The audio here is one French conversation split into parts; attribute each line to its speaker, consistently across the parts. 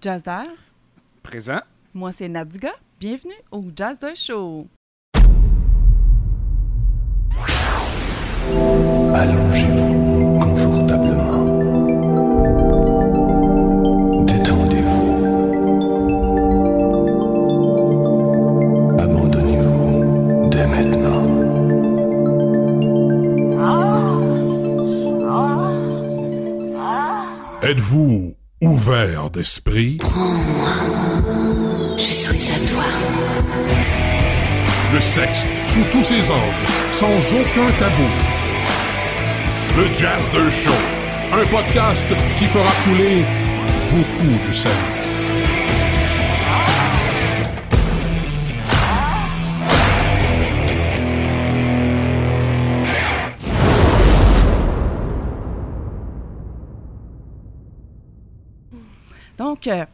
Speaker 1: Jazzer.
Speaker 2: Présent.
Speaker 1: Moi, c'est Nadiga. Bienvenue au Jazz de Show.
Speaker 3: Allongez-vous confortablement. Détendez-vous. Abandonnez-vous dès maintenant.
Speaker 4: Êtes-vous ouvert d'esprit?
Speaker 5: Je suis à toi.
Speaker 4: Le sexe sous tous ses angles, sans aucun tabou. Le Jazzer Show, un podcast qui fera couler beaucoup de sang.
Speaker 1: Donc, euh,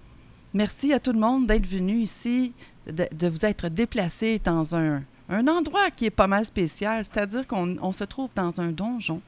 Speaker 1: merci à tout le monde d'être venu ici, de, vous être déplacé dans un, endroit qui est pas mal spécial, c'est-à-dire qu'on on se trouve dans un donjon.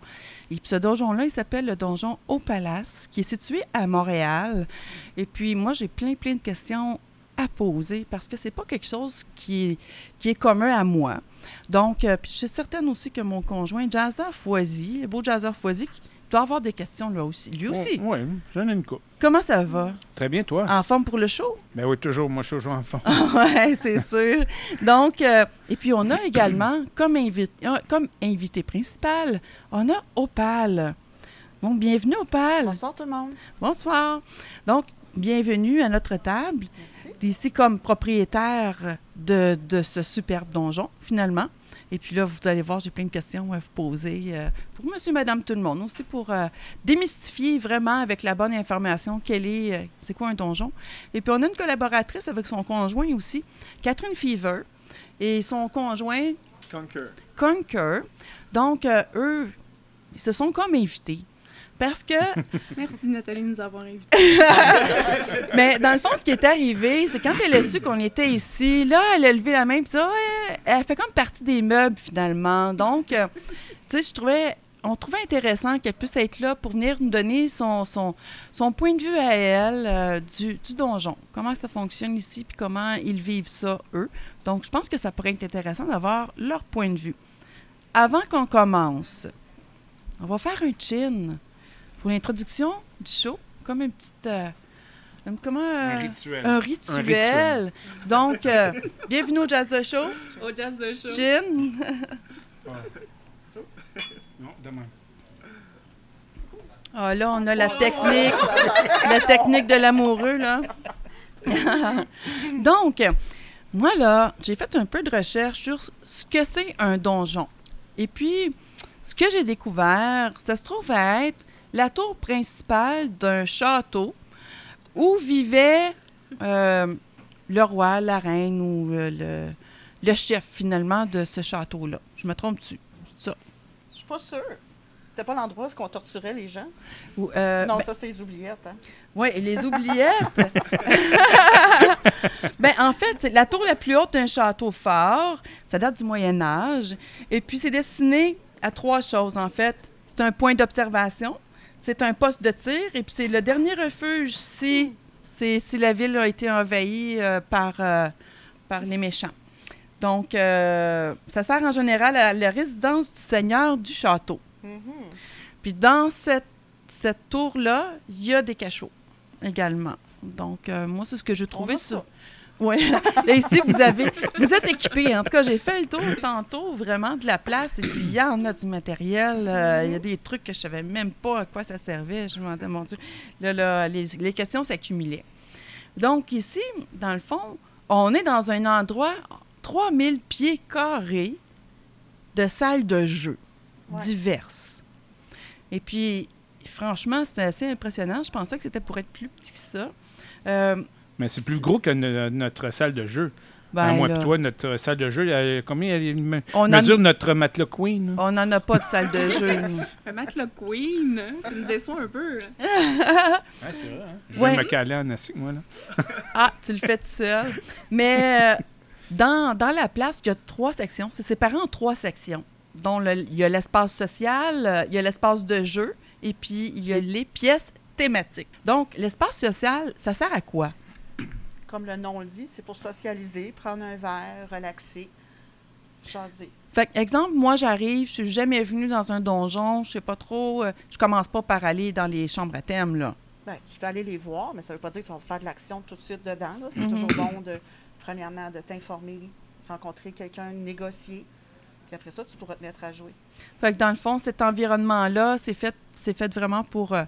Speaker 1: Et ce donjon-là, il s'appelle le donjon Au Palace, qui est situé à Montréal. Et puis moi, j'ai plein, plein de questions à poser parce que c'est pas quelque chose qui est, commun à moi. Donc, euh, je suis certaine aussi que mon conjoint, Jazzer Foisy, le beau Jazzer Foisy, qui doit avoir des questions là aussi. Lui aussi.
Speaker 2: Oui, j'en ai une coupe.
Speaker 1: Comment ça va?
Speaker 2: Très bien, toi?
Speaker 1: En forme pour le show?
Speaker 2: Ben oui, toujours. Moi, je suis toujours en fond.
Speaker 1: oui, c'est sûr. Donc, euh, et puis on a également, comme, invi- euh, comme invité principal, on a Opal. Bon, bienvenue Opal.
Speaker 6: Bonsoir tout le monde.
Speaker 1: Bonsoir. Donc, bienvenue à notre table.
Speaker 6: Merci.
Speaker 1: Ici comme propriétaire de, de ce superbe donjon, finalement. Et puis là, vous allez voir, j'ai plein de questions à vous poser euh, pour monsieur, madame, tout le monde. Aussi pour euh, démystifier vraiment avec la bonne information quel est, euh, c'est quoi un donjon. Et puis on a une collaboratrice avec son conjoint aussi, Catherine Fever, et son conjoint
Speaker 2: Conquer.
Speaker 1: Conquer. Donc, eux, ils se sont comme invités. Parce que
Speaker 7: Merci Nathalie de nous avoir invités.
Speaker 1: Mais dans le fond, ce qui est arrivé, c'est quand elle a su qu'on était ici, là, elle a levé la main, puis ça, elle fait comme partie des meubles, finalement. Donc, euh, tu sais, je trouvais, on trouvait intéressant qu'elle puisse être là pour venir nous donner son, son, son point de vue à elle euh, du, du donjon. Comment ça fonctionne ici, puis comment ils vivent ça, eux. Donc, je pense que ça pourrait être intéressant d'avoir leur point de vue. Avant qu'on commence, on va faire un chin pour l'introduction du show, comme une petite... euh, un- comment,
Speaker 2: Un
Speaker 1: euh,
Speaker 2: rituel.
Speaker 1: un rituel.
Speaker 2: rituel.
Speaker 1: Donc, euh, bienvenue au Jazz de Show.
Speaker 7: Au jazz de show.
Speaker 1: Gin.
Speaker 2: Non, demain.
Speaker 1: Ah, là, on a la technique, la technique de l'amoureux, là. Donc, moi, là, j'ai fait un peu de recherche sur ce que c'est un donjon. Et puis, ce que j'ai découvert, ça se trouve à être la tour principale d'un château où vivait euh, le roi, la reine ou euh, le, le chef, finalement, de ce château-là. Je me trompe-tu? Ça?
Speaker 6: Je suis pas sûre. C'était pas l'endroit où on torturait les gens?
Speaker 1: Euh,
Speaker 6: non,
Speaker 1: ben-
Speaker 6: ça, c'est les oubliettes. Hein?
Speaker 1: Oui, les oubliettes. ben, en fait, la tour la plus haute d'un château fort. Ça date du Moyen Âge. Et puis, c'est destiné à trois choses, en fait. C'est un point d'observation, c'est un poste de tir, et puis c'est le dernier refuge si, c'est- si la ville a été envahie euh, par, euh, par les méchants. Donc, euh, ça sert en général à la résidence du seigneur du château.
Speaker 6: Mhm.
Speaker 1: Puis dans cette, cette tour-là, il y a des cachots également. Donc, moi, c'est ce que j'ai trouvé sur. Oui. Là, ici, vous avez. Vous êtes équipés. En tout cas, j'ai fait le tour tantôt, vraiment, de la place. Et puis, il y en a du matériel. euh, Il y a des trucs que je savais même pas à quoi ça servait. Je me demandais, mon Dieu. Là, là, les, les questions s'accumulaient. Donc, ici, dans le fond, on est dans un endroit, 3000 pieds carrés de salles de jeu
Speaker 6: Ouais.
Speaker 1: diverses. Et puis, franchement, c'était assez impressionnant. Je pensais que c'était pour être plus petit que ça. Euh,
Speaker 2: Mais c'est plus gros que no- notre salle de jeu.
Speaker 1: ben,
Speaker 2: à moi
Speaker 1: là,
Speaker 2: et toi, notre salle de jeu, elle- combien? Elle me-
Speaker 1: On en-
Speaker 2: mesure notre matelas queen? là?
Speaker 1: on n'en a pas de salle de jeu. nous.
Speaker 7: Un matelas queen? Tu me déçois un peu. là.
Speaker 2: Ouais, c'est vrai. Hein? Je
Speaker 1: Ouais.
Speaker 2: vais me caler en assis, moi. Là.
Speaker 1: Ah, tu le fais tout seul. Mais euh, dans, dans la place, il y a trois sections. C'est séparé en trois sections. Dont le- il y a l'espace social, euh, il y a l'espace de jeu, et puis il y a les pièces thématique. Donc, l'espace social, ça sert à quoi?
Speaker 6: Comme le nom le dit, c'est pour socialiser, prendre un verre, relaxer, jaser.
Speaker 1: Fait que, exemple, moi, j'arrive, je suis jamais venue dans un donjon, je sais pas trop, euh, je commence pas par aller dans les chambres à thème, là.
Speaker 6: Ben, tu peux aller les voir, mais ça ne veut pas dire que tu vas faire de l'action tout de suite dedans. C'est
Speaker 1: Mhm.
Speaker 6: toujours bon, de, premièrement, de t'informer, rencontrer quelqu'un, négocier. Puis après ça, tu pourras te mettre à jouer.
Speaker 1: Fait que dans le fond, cet environnement-là, c'est fait, c'est fait vraiment pour euh,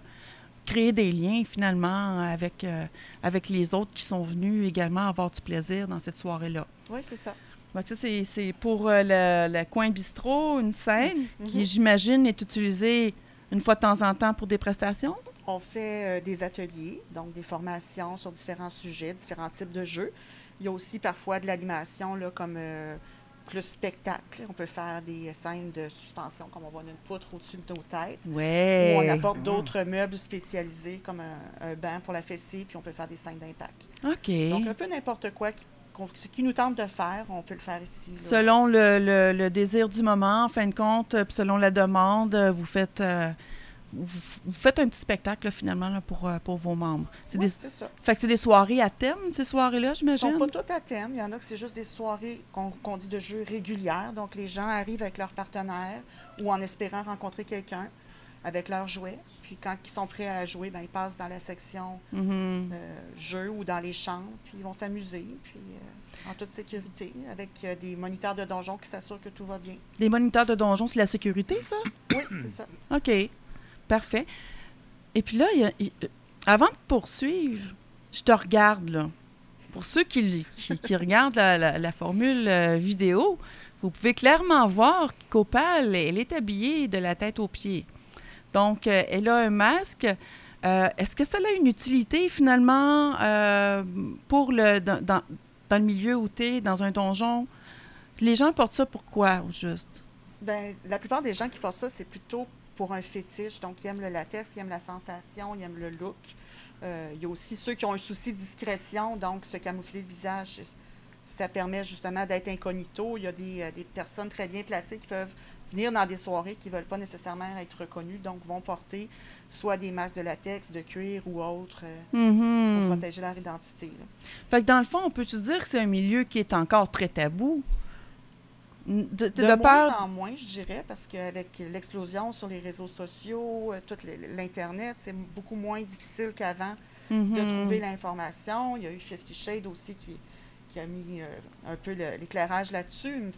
Speaker 1: créer des liens, finalement, avec, euh, avec les autres qui sont venus également avoir du plaisir dans cette soirée-là.
Speaker 6: Oui, c'est ça.
Speaker 1: Donc ça, c'est, c'est pour euh, le, le coin bistrot, une scène qui,
Speaker 6: Mhm.
Speaker 1: j'imagine, est utilisée une fois de temps en temps pour des prestations?
Speaker 6: On fait euh, des ateliers, donc des formations sur différents sujets, différents types de jeux. Il y a aussi parfois de l'animation, comme plus spectacle. On peut faire des scènes de suspension, comme on voit une poutre au-dessus de nos têtes.
Speaker 1: Ouais.
Speaker 6: Ou on apporte d'autres meubles spécialisés, comme un, un banc pour la fessée, puis on peut faire des scènes d'impact.
Speaker 1: OK.
Speaker 6: Donc, un peu n'importe quoi qui, ce qui nous tente de faire, on peut le faire ici. là.
Speaker 1: Selon le, le- le désir du moment, en fin de compte, euh, puis selon la demande, euh, vous faites, euh, vous, vous faites un petit spectacle là, finalement là, pour, euh, pour vos membres. C'est des,
Speaker 6: ça.
Speaker 1: fait que c'est des soirées à thème, ces soirées-là,
Speaker 6: ne
Speaker 1: j'imagine?
Speaker 6: sont pas toutes à thème. Il y en a que c'est juste des soirées qu'on dit de jeux régulières. Donc, les gens arrivent avec leur partenaire ou en espérant rencontrer quelqu'un avec leurs jouets. Puis, quand ils sont prêts à jouer, ben, ils passent dans la section
Speaker 1: Mhm.
Speaker 6: euh, jeux ou dans les chambres. Puis, ils vont s'amuser. Puis, euh, en toute sécurité, avec euh, des moniteurs de donjon qui s'assurent que tout va bien.
Speaker 1: Les moniteurs de donjon, c'est la sécurité, ça?
Speaker 6: Oui, c'est ça.
Speaker 1: OK. Parfait. Et puis là, euh, avant de poursuivre, je te regarde, là. Pour ceux qui, regardent la, formule euh, vidéo, vous pouvez clairement voir qu'Opal, elle est habillée de la tête aux pieds. Donc, euh, elle a un masque. Est-ce que ça a une utilité, finalement, pour le, dans, dans- le milieu où tu es, dans un donjon? Les gens portent ça pourquoi, au juste?
Speaker 6: Ben, la plupart des gens qui portent ça, c'est plutôt pour un fétiche. Donc, ils aiment le latex, ils aiment la sensation, ils aiment le look. Euh, il y a aussi ceux qui ont un souci de discrétion, donc se camoufler le visage, ça permet justement d'être incognito. Il y a des, euh, des personnes très bien placées qui peuvent venir dans des soirées qui ne veulent pas nécessairement être reconnues, donc vont porter soit des masques de latex, de cuir ou autres euh, pour
Speaker 1: Mhm.
Speaker 6: protéger leur identité. là.
Speaker 1: Fait que dans le fond, on peut-tu dire que c'est un milieu qui est encore très tabou? De, de,
Speaker 6: De,
Speaker 1: de
Speaker 6: moins en moins, je dirais, parce qu'avec l'explosion sur les réseaux sociaux, euh, tout le- l'Internet, c'est beaucoup moins difficile qu'avant de
Speaker 1: Mhm.
Speaker 6: trouver l'information. Il y a eu Fifty Shades aussi qui, qui a mis euh, un peu le- l'éclairage là-dessus,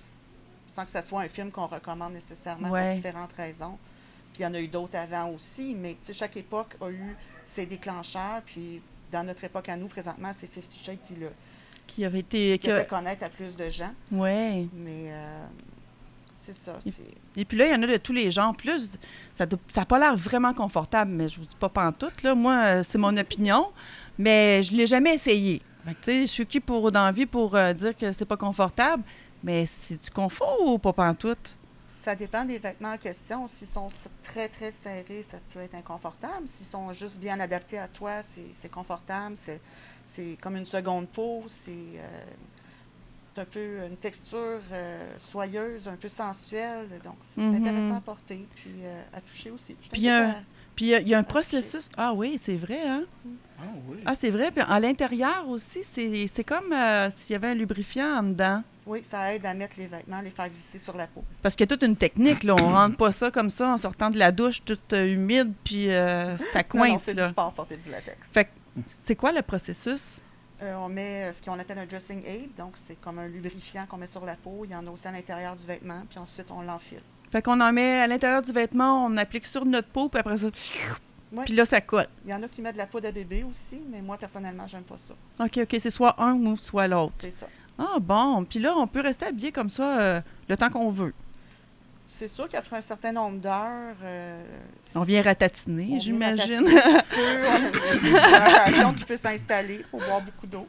Speaker 6: sans que ce soit un film qu'on recommande nécessairement
Speaker 1: Ouais.
Speaker 6: pour différentes raisons. Puis il y en a eu d'autres avant aussi, mais tu sais, chaque époque a eu ses déclencheurs. Puis dans notre époque à nous, présentement, c'est Fifty Shades qui l'a
Speaker 1: Qui avait été.
Speaker 6: qui a fait connaître à plus de gens.
Speaker 1: Ouais.
Speaker 6: Mais euh, c'est ça.
Speaker 1: Et puis là, il y en a de tous les genres. Je- ça n'a pas l'air vraiment confortable, mais je vous dis pas pantoute. Là. Moi, euh, c'est mon opinion, mais je l'ai jamais essayé. Je suis qui pour d'envie pour euh, dire que c'est pas confortable, mais c'est du confort ou pas pantoute?
Speaker 6: Ça dépend des vêtements en question. S'ils sont très, très serrés, ça peut être inconfortable. S'ils sont juste bien adaptés à toi, c'est c'est confortable. C'est- C'est comme une seconde peau. C'est euh, un peu une texture euh, soyeuse, un peu sensuelle. Donc, c'est
Speaker 1: Mhm.
Speaker 6: intéressant à porter, puis euh, à toucher aussi. Je
Speaker 1: Puis il y a un-
Speaker 6: à-
Speaker 1: Puis il y a- il y, a un processus. Ah oui, c'est vrai, hein?
Speaker 2: Ah oui.
Speaker 1: Ah, c'est vrai. Puis à l'intérieur aussi, c'est c'est comme euh, s'il y avait un lubrifiant en dedans.
Speaker 6: Oui, ça aide à mettre les vêtements, les faire glisser sur la peau.
Speaker 1: Parce qu'il y a toute une technique, là. On rentre pas ça comme ça en sortant de la douche toute humide, puis euh, ça
Speaker 6: Non, non,
Speaker 1: coince,
Speaker 6: c'est du
Speaker 1: là.
Speaker 6: sport porter du latex.
Speaker 1: Fait que c'est quoi le processus?
Speaker 6: Euh, on met euh, ce qu'on appelle un dressing aid, donc c'est comme un lubrifiant qu'on met sur la peau. Il y en a aussi à l'intérieur du vêtement, puis ensuite on l'enfile.
Speaker 1: Fait qu'on en met à l'intérieur du vêtement, on applique sur notre peau, puis après ça,
Speaker 6: Ouais.
Speaker 1: puis là, ça colle.
Speaker 6: Il y en a qui mettent de la poudre à bébé aussi, mais moi personnellement, j'aime pas ça.
Speaker 1: OK, OK, c'est soit un ou soit l'autre.
Speaker 6: C'est ça.
Speaker 1: Ah bon, puis là, on peut rester habillé comme ça euh, le temps qu'on veut.
Speaker 6: C'est sûr qu'après un certain nombre d'heures, euh,
Speaker 1: On vient ratatiner, j'imagine.
Speaker 6: un petit peu, on a une déshydratation qui peut s'installer, il faut boire beaucoup d'eau.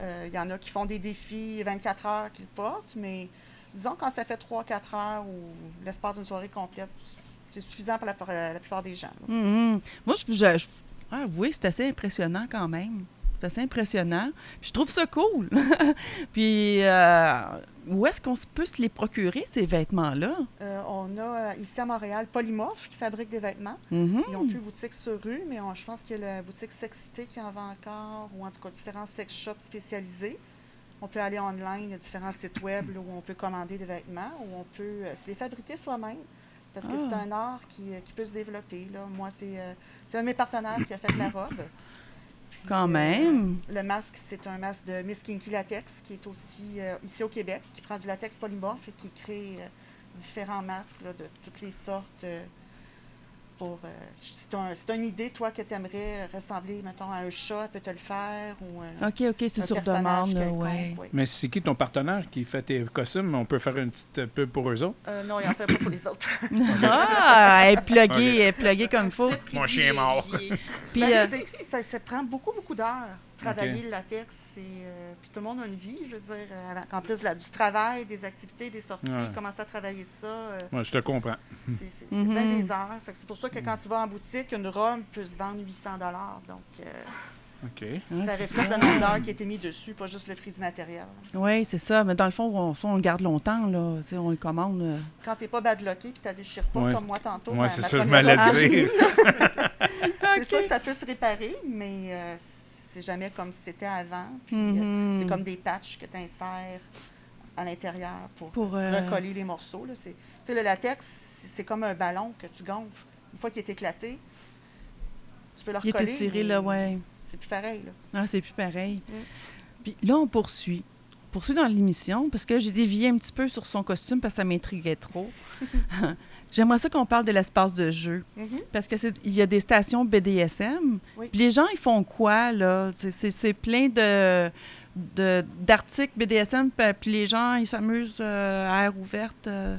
Speaker 6: Euh, Il y en a qui font des défis 24 heures qu'ils portent, mais disons quand ça fait 3-4 heures ou l'espace d'une soirée complète, c'est suffisant pour la, pour plupart des gens.
Speaker 1: Mhm. Moi, je, je, je- ah, oui, c'est assez impressionnant quand même. C'est assez impressionnant. Je trouve ça cool. Puis euh, où est-ce qu'on peut se les procurer, ces vêtements-là?
Speaker 6: Euh, on a euh, ici à Montréal Polymorphe qui fabrique des vêtements.
Speaker 1: Mhm.
Speaker 6: Ils ont plus boutique sur rue, mais on- je pense qu'il y a la boutique Sexité qui en vend encore, ou en tout cas différents sex shops spécialisés. On peut aller online, il y a différents sites web là, où on peut commander des vêtements, où on peut se les fabriquer soi-même. Parce que c'est
Speaker 1: Ah.
Speaker 6: un art qui, qui peut se développer. Là. Moi, c'est euh, c'est un de mes partenaires qui a fait la robe.
Speaker 1: Quand
Speaker 6: euh,
Speaker 1: même.
Speaker 6: le masque, c'est un masque de Miss Kinky Latex qui est aussi euh, ici au Québec, qui prend du latex polymorphe et qui crée euh, différents masques là, de toutes les sortes. Pour, euh, c'est un- c'est une idée, toi, que tu aimerais ressembler, mettons, à un chat, elle peut te le faire ou euh,
Speaker 1: OK, OK, c'est
Speaker 6: un
Speaker 1: sur
Speaker 6: personnage
Speaker 1: demande, ouais.
Speaker 6: oui.
Speaker 2: Mais c'est qui ton partenaire qui fait tes costumes? On peut faire une petite pub pour eux autres?
Speaker 6: Euh, non, il en fait pas pour les autres.
Speaker 1: Ah, elle est pluguée,
Speaker 2: Ok.
Speaker 1: elle est pluguée comme il faut.
Speaker 2: Mon chien est mort.
Speaker 1: Puis,
Speaker 6: Ben,
Speaker 1: euh,
Speaker 6: ça prend beaucoup, beaucoup d'heures. Travailler le latex, c'est, euh, puis tout le monde a une vie, je veux dire, euh, en plus là, du travail, des activités, des sorties,
Speaker 2: Ouais.
Speaker 6: commencer à travailler ça. euh,
Speaker 2: Moi, je te comprends.
Speaker 6: C'est c'est- c'est
Speaker 1: Mhm.
Speaker 6: bien des heures. Fait que c'est pour ça que quand tu vas en boutique, une robe peut se vendre 800 Donc, euh,
Speaker 2: OK.
Speaker 1: Ah,
Speaker 6: ça reflète le nombre d'heures qui a été mis dessus, pas juste le prix du matériel.
Speaker 1: Oui, c'est ça. Mais dans le fond, on, on le garde longtemps, là. Tu sais, on le commande. euh.
Speaker 6: Quand tu n'es pas badlocké puis tu déchires pas
Speaker 2: Ouais.
Speaker 6: comme moi tantôt,
Speaker 2: Ouais,
Speaker 6: ma-
Speaker 2: c'est ça,
Speaker 6: robe,
Speaker 2: dire.
Speaker 6: C'est sûr que ça peut se réparer, mais euh, c'est jamais comme c'était avant. Puis euh,
Speaker 1: Mhm.
Speaker 6: c'est comme des patchs que tu insères à l'intérieur pour,
Speaker 1: Pour, euh,
Speaker 6: recoller les morceaux. là. C'est- le latex, c'est comme un ballon que tu gonfles. Une fois qu'il est éclaté, tu peux le
Speaker 1: Il
Speaker 6: recoller.
Speaker 1: était tiré,
Speaker 6: mais
Speaker 1: là, ouais.
Speaker 6: C'est plus pareil. Là.
Speaker 1: Ah, c'est plus pareil.
Speaker 6: Mm.
Speaker 1: Puis là, on poursuit. On poursuit dans l'émission parce que j'ai dévié un petit peu sur son costume parce que ça m'intriguait trop. J'aimerais ça qu'on parle de l'espace de jeu.
Speaker 6: Mhm.
Speaker 1: Parce que c'est il y a des stations BDSM.
Speaker 6: Oui.
Speaker 1: Puis les gens, ils font quoi, là? C'est- plein de d'articles BDSM, puis puis les gens, ils s'amusent euh, à air ouverte. euh.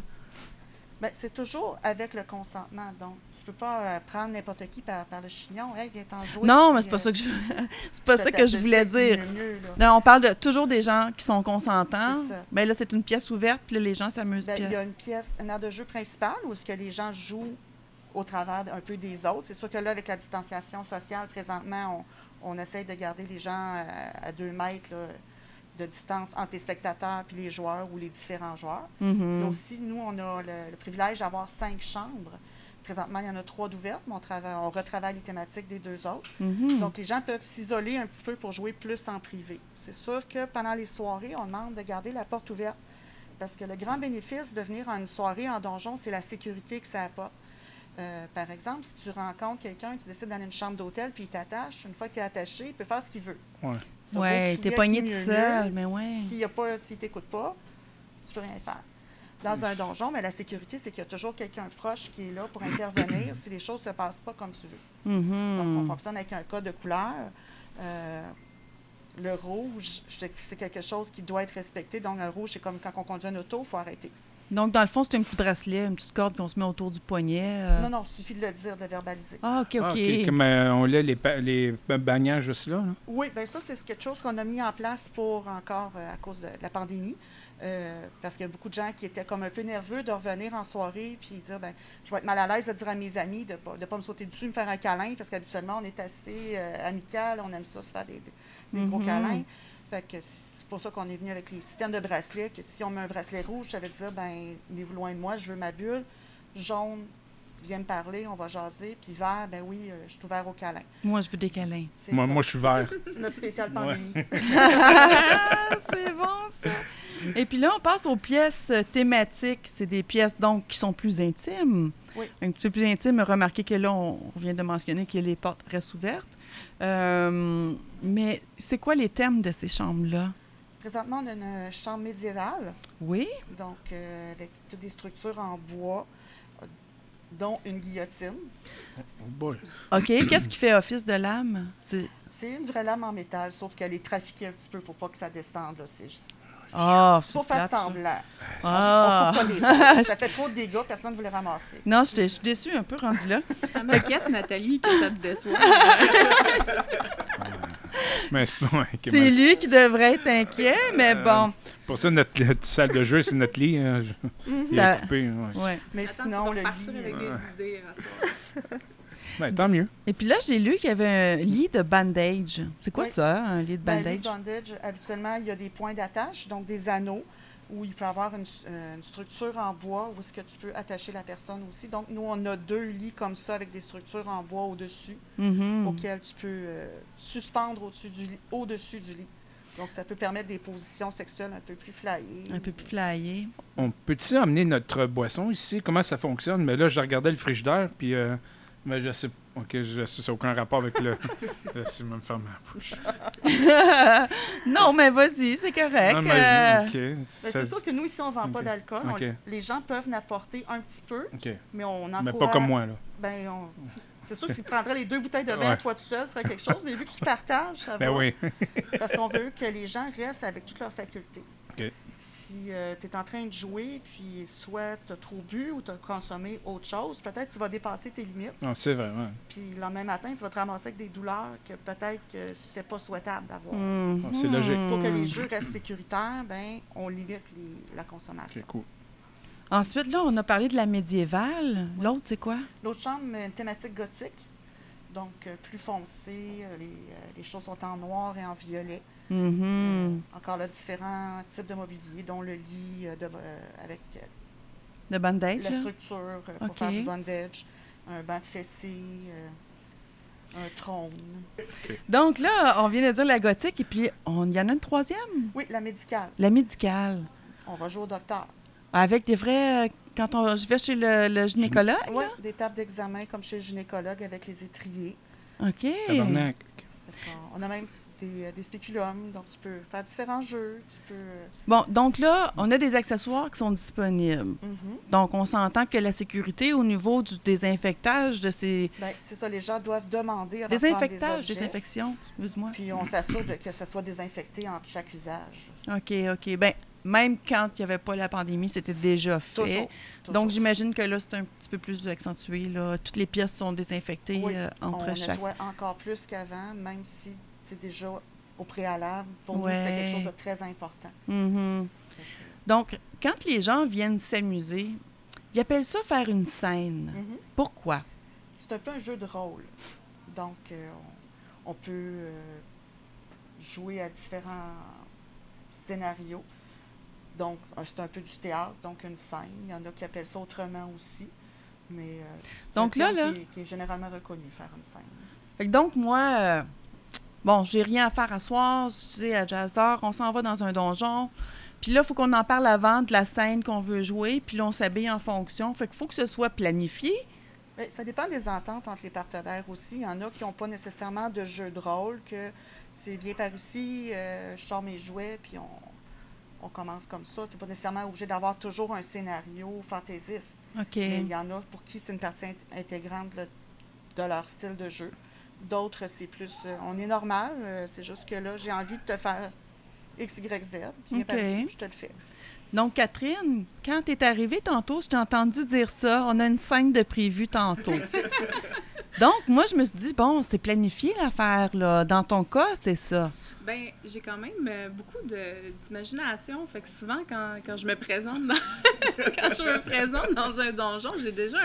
Speaker 6: Ben, c'est toujours avec le consentement. Donc, tu peux pas euh, prendre n'importe qui par, par le chignon. Hey, viens t'en jouer.
Speaker 1: Non, mais c'est pas
Speaker 6: euh,
Speaker 1: ça que je c'est pas ça que je voulais dire.
Speaker 6: mieux.
Speaker 1: Non, on parle de toujours des gens qui sont consentants.
Speaker 6: Ça.
Speaker 1: Ben là, c'est une pièce ouverte, puis là, les gens s'amusent.
Speaker 6: Ben, il y a une pièce, une aire de jeu principale où est-ce que les gens jouent au travers un peu des autres. C'est sûr que là, avec la distanciation sociale, présentement, on, on essaye de garder les gens euh, à deux mètres là, de distance entre les spectateurs puis les joueurs ou les différents joueurs. Et aussi, nous, on a le, le privilège d'avoir cinq chambres. Présentement, il y en a trois d'ouvertes, mais on, travaille, on retravaille les thématiques des deux autres.
Speaker 1: Mhm.
Speaker 6: Donc, les gens peuvent s'isoler un petit peu pour jouer plus en privé. C'est sûr que pendant les soirées, on demande de garder la porte ouverte. Parce que le grand bénéfice de venir à une soirée en donjon, c'est la sécurité que ça apporte. Euh, par exemple, si tu rencontres quelqu'un, tu décides d'aller à une chambre d'hôtel, puis il t'attache, une fois qu'il est attaché, il peut faire ce qu'il veut.
Speaker 2: Ouais.
Speaker 6: Crier
Speaker 1: t'es pogné tout seul, mais ouais.
Speaker 6: S'il ne t'écoute pas, tu peux rien faire. Dans un donjon, mais la sécurité, c'est qu'il y a toujours quelqu'un proche qui est là pour intervenir si les choses ne se passent pas comme tu veux.
Speaker 1: Mhm.
Speaker 6: Donc, on fonctionne avec un code de couleur. Euh, le rouge, c'est quelque chose qui doit être respecté. Donc, un rouge, c'est comme quand on conduit un auto, il faut arrêter.
Speaker 1: Donc, dans le fond, c'est un petit bracelet, une petite corde qu'on se met autour du poignet. euh.
Speaker 6: Non, non, il suffit de le dire, de le verbaliser.
Speaker 1: Ah, OK, OK.
Speaker 2: Ah. Comme euh, on l'a les, pa- les bagnages aussi là. là.
Speaker 6: Oui, bien ça, c'est quelque chose qu'on a mis en place pour encore euh, à cause de la pandémie. Euh, parce qu'il y a beaucoup de gens qui étaient comme un peu nerveux de revenir en soirée puis dire ben je vais être mal à l'aise de dire à mes amis de ne pas, de pas me sauter dessus, me faire un câlin, parce qu'habituellement, on est assez euh, amical, on aime ça, se faire des, des- des gros
Speaker 1: Mhm.
Speaker 6: câlins. Fait que c'est pour ça qu'on est venu avec les systèmes de bracelets, que si on met un bracelet rouge, ça veut dire ben venez-vous loin de moi, je veux ma bulle. Jaune, viens me parler, on va jaser. Puis vert, ben oui, euh, je suis ouvert au câlin.
Speaker 1: Moi, je veux des câlins.
Speaker 6: C'est
Speaker 2: Moi,
Speaker 6: ça.
Speaker 2: moi, je suis vert.
Speaker 6: C'est notre spécial pandémie.
Speaker 1: Ah, c'est bon, ça. Et puis là, on passe aux pièces euh, thématiques. C'est des pièces, donc, qui sont plus intimes.
Speaker 6: Oui.
Speaker 1: Un petit peu plus intimes. Remarquez que là, on, on vient de mentionner que les portes restent ouvertes. Euh, mais c'est quoi les thèmes de ces chambres-là?
Speaker 6: Présentement, on a une chambre médiévale,
Speaker 1: Oui?
Speaker 6: donc euh, avec toutes des structures en bois, dont une guillotine.
Speaker 2: Oh boy.
Speaker 1: OK. Qu'est-ce qui fait office de lame? C'est...
Speaker 6: C'est une vraie lame en métal, sauf qu'elle est trafiquée un petit peu pour pas que ça descende. là. C'est juste
Speaker 1: Ah,
Speaker 6: c'est pour faire
Speaker 1: plate,
Speaker 6: semblant.
Speaker 1: Ah.
Speaker 6: On coupe pas les feux. ça fait trop de dégâts, personne ne les ramasser.
Speaker 1: Non, je suis déçue un peu rendu là.
Speaker 7: Ça m'inquiète, Nathalie, que ça te déçoive.
Speaker 2: Mais c'est ouais,
Speaker 1: lui qui devrait être inquiet, mais
Speaker 2: Euh,
Speaker 1: bon.
Speaker 2: Pour ça, notre, notre salle de jeu, c'est notre lit. hein, je- Il
Speaker 1: Ça-
Speaker 2: est coupé. ouais.
Speaker 1: Ouais.
Speaker 6: Mais
Speaker 7: Attends,
Speaker 6: sinon, le
Speaker 7: partir
Speaker 6: lit,
Speaker 7: avec
Speaker 6: euh,
Speaker 7: des idées à soir.
Speaker 2: Ben, tant mieux.
Speaker 1: Et puis là, j'ai lu qu'il y avait un lit de bandage. C'est quoi
Speaker 6: Oui.
Speaker 1: ça, un lit de
Speaker 6: Ben,
Speaker 1: bandage?
Speaker 6: les bondage, habituellement, il y a des points d'attache, donc des anneaux, où il peut y avoir une, euh, une structure en bois où est-ce que tu peux attacher la personne aussi. Donc, nous, on a deux lits comme ça avec des structures en bois au-dessus,
Speaker 1: Mhm.
Speaker 6: auxquelles tu peux euh, suspendre au-dessus du, lit- au-dessus du lit. Donc, ça peut permettre des positions sexuelles un peu plus flyées.
Speaker 1: Un peu plus flyé.
Speaker 2: On peut-tu emmener notre boisson ici? Comment ça fonctionne? Mais là, je regardais le frigidaire, puis euh, mais je sais OK, je sais, ça n'a aucun rapport avec le... Laissez moi me fermer la bouche.
Speaker 1: non, mais vas-y, c'est correct.
Speaker 2: Non, mais,
Speaker 1: euh.
Speaker 6: Ben,
Speaker 2: ça-
Speaker 6: c'est sûr que nous, ici, on ne vend pas d'alcool. Les gens peuvent n'apporter un petit peu, mais on encourage...
Speaker 2: Mais pas comme moi, là.
Speaker 6: Ben, on- c'est sûr que tu prendrais les deux bouteilles de vin
Speaker 2: Ouais.
Speaker 6: toi tout seul, ce serait quelque chose, mais vu que tu partages, ça
Speaker 2: Ben
Speaker 6: va.
Speaker 2: oui.
Speaker 6: Parce qu'on veut que les gens restent avec toutes leurs facultés. Si tu es en train de jouer, puis soit tu as trop bu ou tu as consommé autre chose, peut-être tu vas dépasser tes limites.
Speaker 2: Non, c'est vrai, ouais.
Speaker 6: Puis le lendemain matin, tu vas te ramasser avec des douleurs que peut-être que c'était pas souhaitable d'avoir.
Speaker 1: mhm.
Speaker 2: Ah, c'est logique.
Speaker 6: Pour que les jeux restent sécuritaires, ben, on limite les- la consommation.
Speaker 2: OK, cool.
Speaker 1: Ensuite, là, on a parlé de la médiévale. L'autre, c'est quoi?
Speaker 6: L'autre chambre, euh, une thématique gothique, donc euh, plus foncée, euh, les, euh, les choses sont en noir et en violet.
Speaker 1: Mhm.
Speaker 6: Encore là, différents types de mobilier, dont le lit euh, de- euh, avec euh,
Speaker 1: De bandage,
Speaker 6: la
Speaker 1: là?
Speaker 6: structure euh, pour faire du bondage, un banc de fessiers, euh, un trône.
Speaker 1: Donc là, on vient de dire la gothique, et puis on- il y en a une troisième,
Speaker 6: Oui, la médicale.
Speaker 1: la médicale.
Speaker 6: On va jouer au docteur.
Speaker 1: Avec des vrais... Quand on, je vais chez le, le gynécologue,
Speaker 6: Oui, des tables d'examen comme chez le gynécologue avec les étriers.
Speaker 1: OK.
Speaker 2: Tabarnak.
Speaker 6: On a même des, euh, des spéculums, donc tu peux faire différents jeux. Tu peux. euh,
Speaker 1: Bon, donc là, on a des accessoires qui sont disponibles.
Speaker 6: mhm.
Speaker 1: Donc, on s'entend que la sécurité au niveau du désinfectage de ces...
Speaker 6: Ben, c'est ça, les gens doivent demander avant des
Speaker 1: Désinfectage,
Speaker 6: objets.
Speaker 1: désinfection, excuse-moi.
Speaker 6: Puis on s'assure que ça soit désinfecté entre chaque usage.
Speaker 1: OK, OK. Ben, même quand il n'y avait pas la pandémie, c'était déjà fait.
Speaker 6: Toujours. toujours.
Speaker 1: Donc, j'imagine que là, c'est un petit peu plus accentué. Là. Toutes les pièces sont désinfectées
Speaker 6: Oui,
Speaker 1: euh, entre
Speaker 6: on
Speaker 1: chaque.
Speaker 6: nettoie encore plus qu'avant, même si déjà au préalable. Pour
Speaker 1: Ouais.
Speaker 6: nous, c'était quelque chose de très important.
Speaker 1: Mhm.
Speaker 6: Que,
Speaker 1: Donc, quand les gens viennent s'amuser, ils appellent ça faire une scène.
Speaker 6: mhm.
Speaker 1: Pourquoi?
Speaker 6: C'est un peu un jeu de rôle. Donc, euh, on, on peut euh, jouer à différents scénarios. Donc, euh, c'est un peu du théâtre, donc une scène. Il y en a qui appellent ça autrement aussi. Mais euh,
Speaker 1: Donc
Speaker 6: un
Speaker 1: là, là-
Speaker 6: Qui, est, qui est généralement reconnu, faire une scène.
Speaker 1: Donc, moi, bon, j'ai rien à faire à soir. Je dis à Jazz d'Or, on s'en va dans un donjon. Puis là, il faut qu'on en parle avant de la scène qu'on veut jouer. Puis là, on s'habille en fonction. Fait qu'il faut que ce soit planifié.
Speaker 6: Ben, ça dépend des ententes entre les partenaires aussi. Il y en a qui n'ont pas nécessairement de jeu de rôle, que c'est viens par ici, euh, je sors mes jouets, puis on, on commence comme ça. Tu n'es pas nécessairement obligé d'avoir toujours un scénario fantaisiste.
Speaker 1: OK.
Speaker 6: Mais il y en a pour qui c'est une partie int- intégrante là, de leur style de jeu. D'autres, c'est plus. euh, on est normal, euh, c'est juste que là, j'ai envie de te faire X, Y, Z. Puis viens par
Speaker 1: Ok.
Speaker 6: ici, puis je te le fais.
Speaker 1: Donc, Catherine, quand tu es arrivée tantôt, je t'ai entendu dire ça. On a une scène de prévu tantôt. Donc, moi, je me suis dit, bon, c'est planifié l'affaire, là. Dans ton cas, c'est ça.
Speaker 7: Ben, j'ai quand même euh, beaucoup d'imagination. Fait que souvent, quand, quand je me présente dans, quand je me présente dans un donjon, j'ai déjà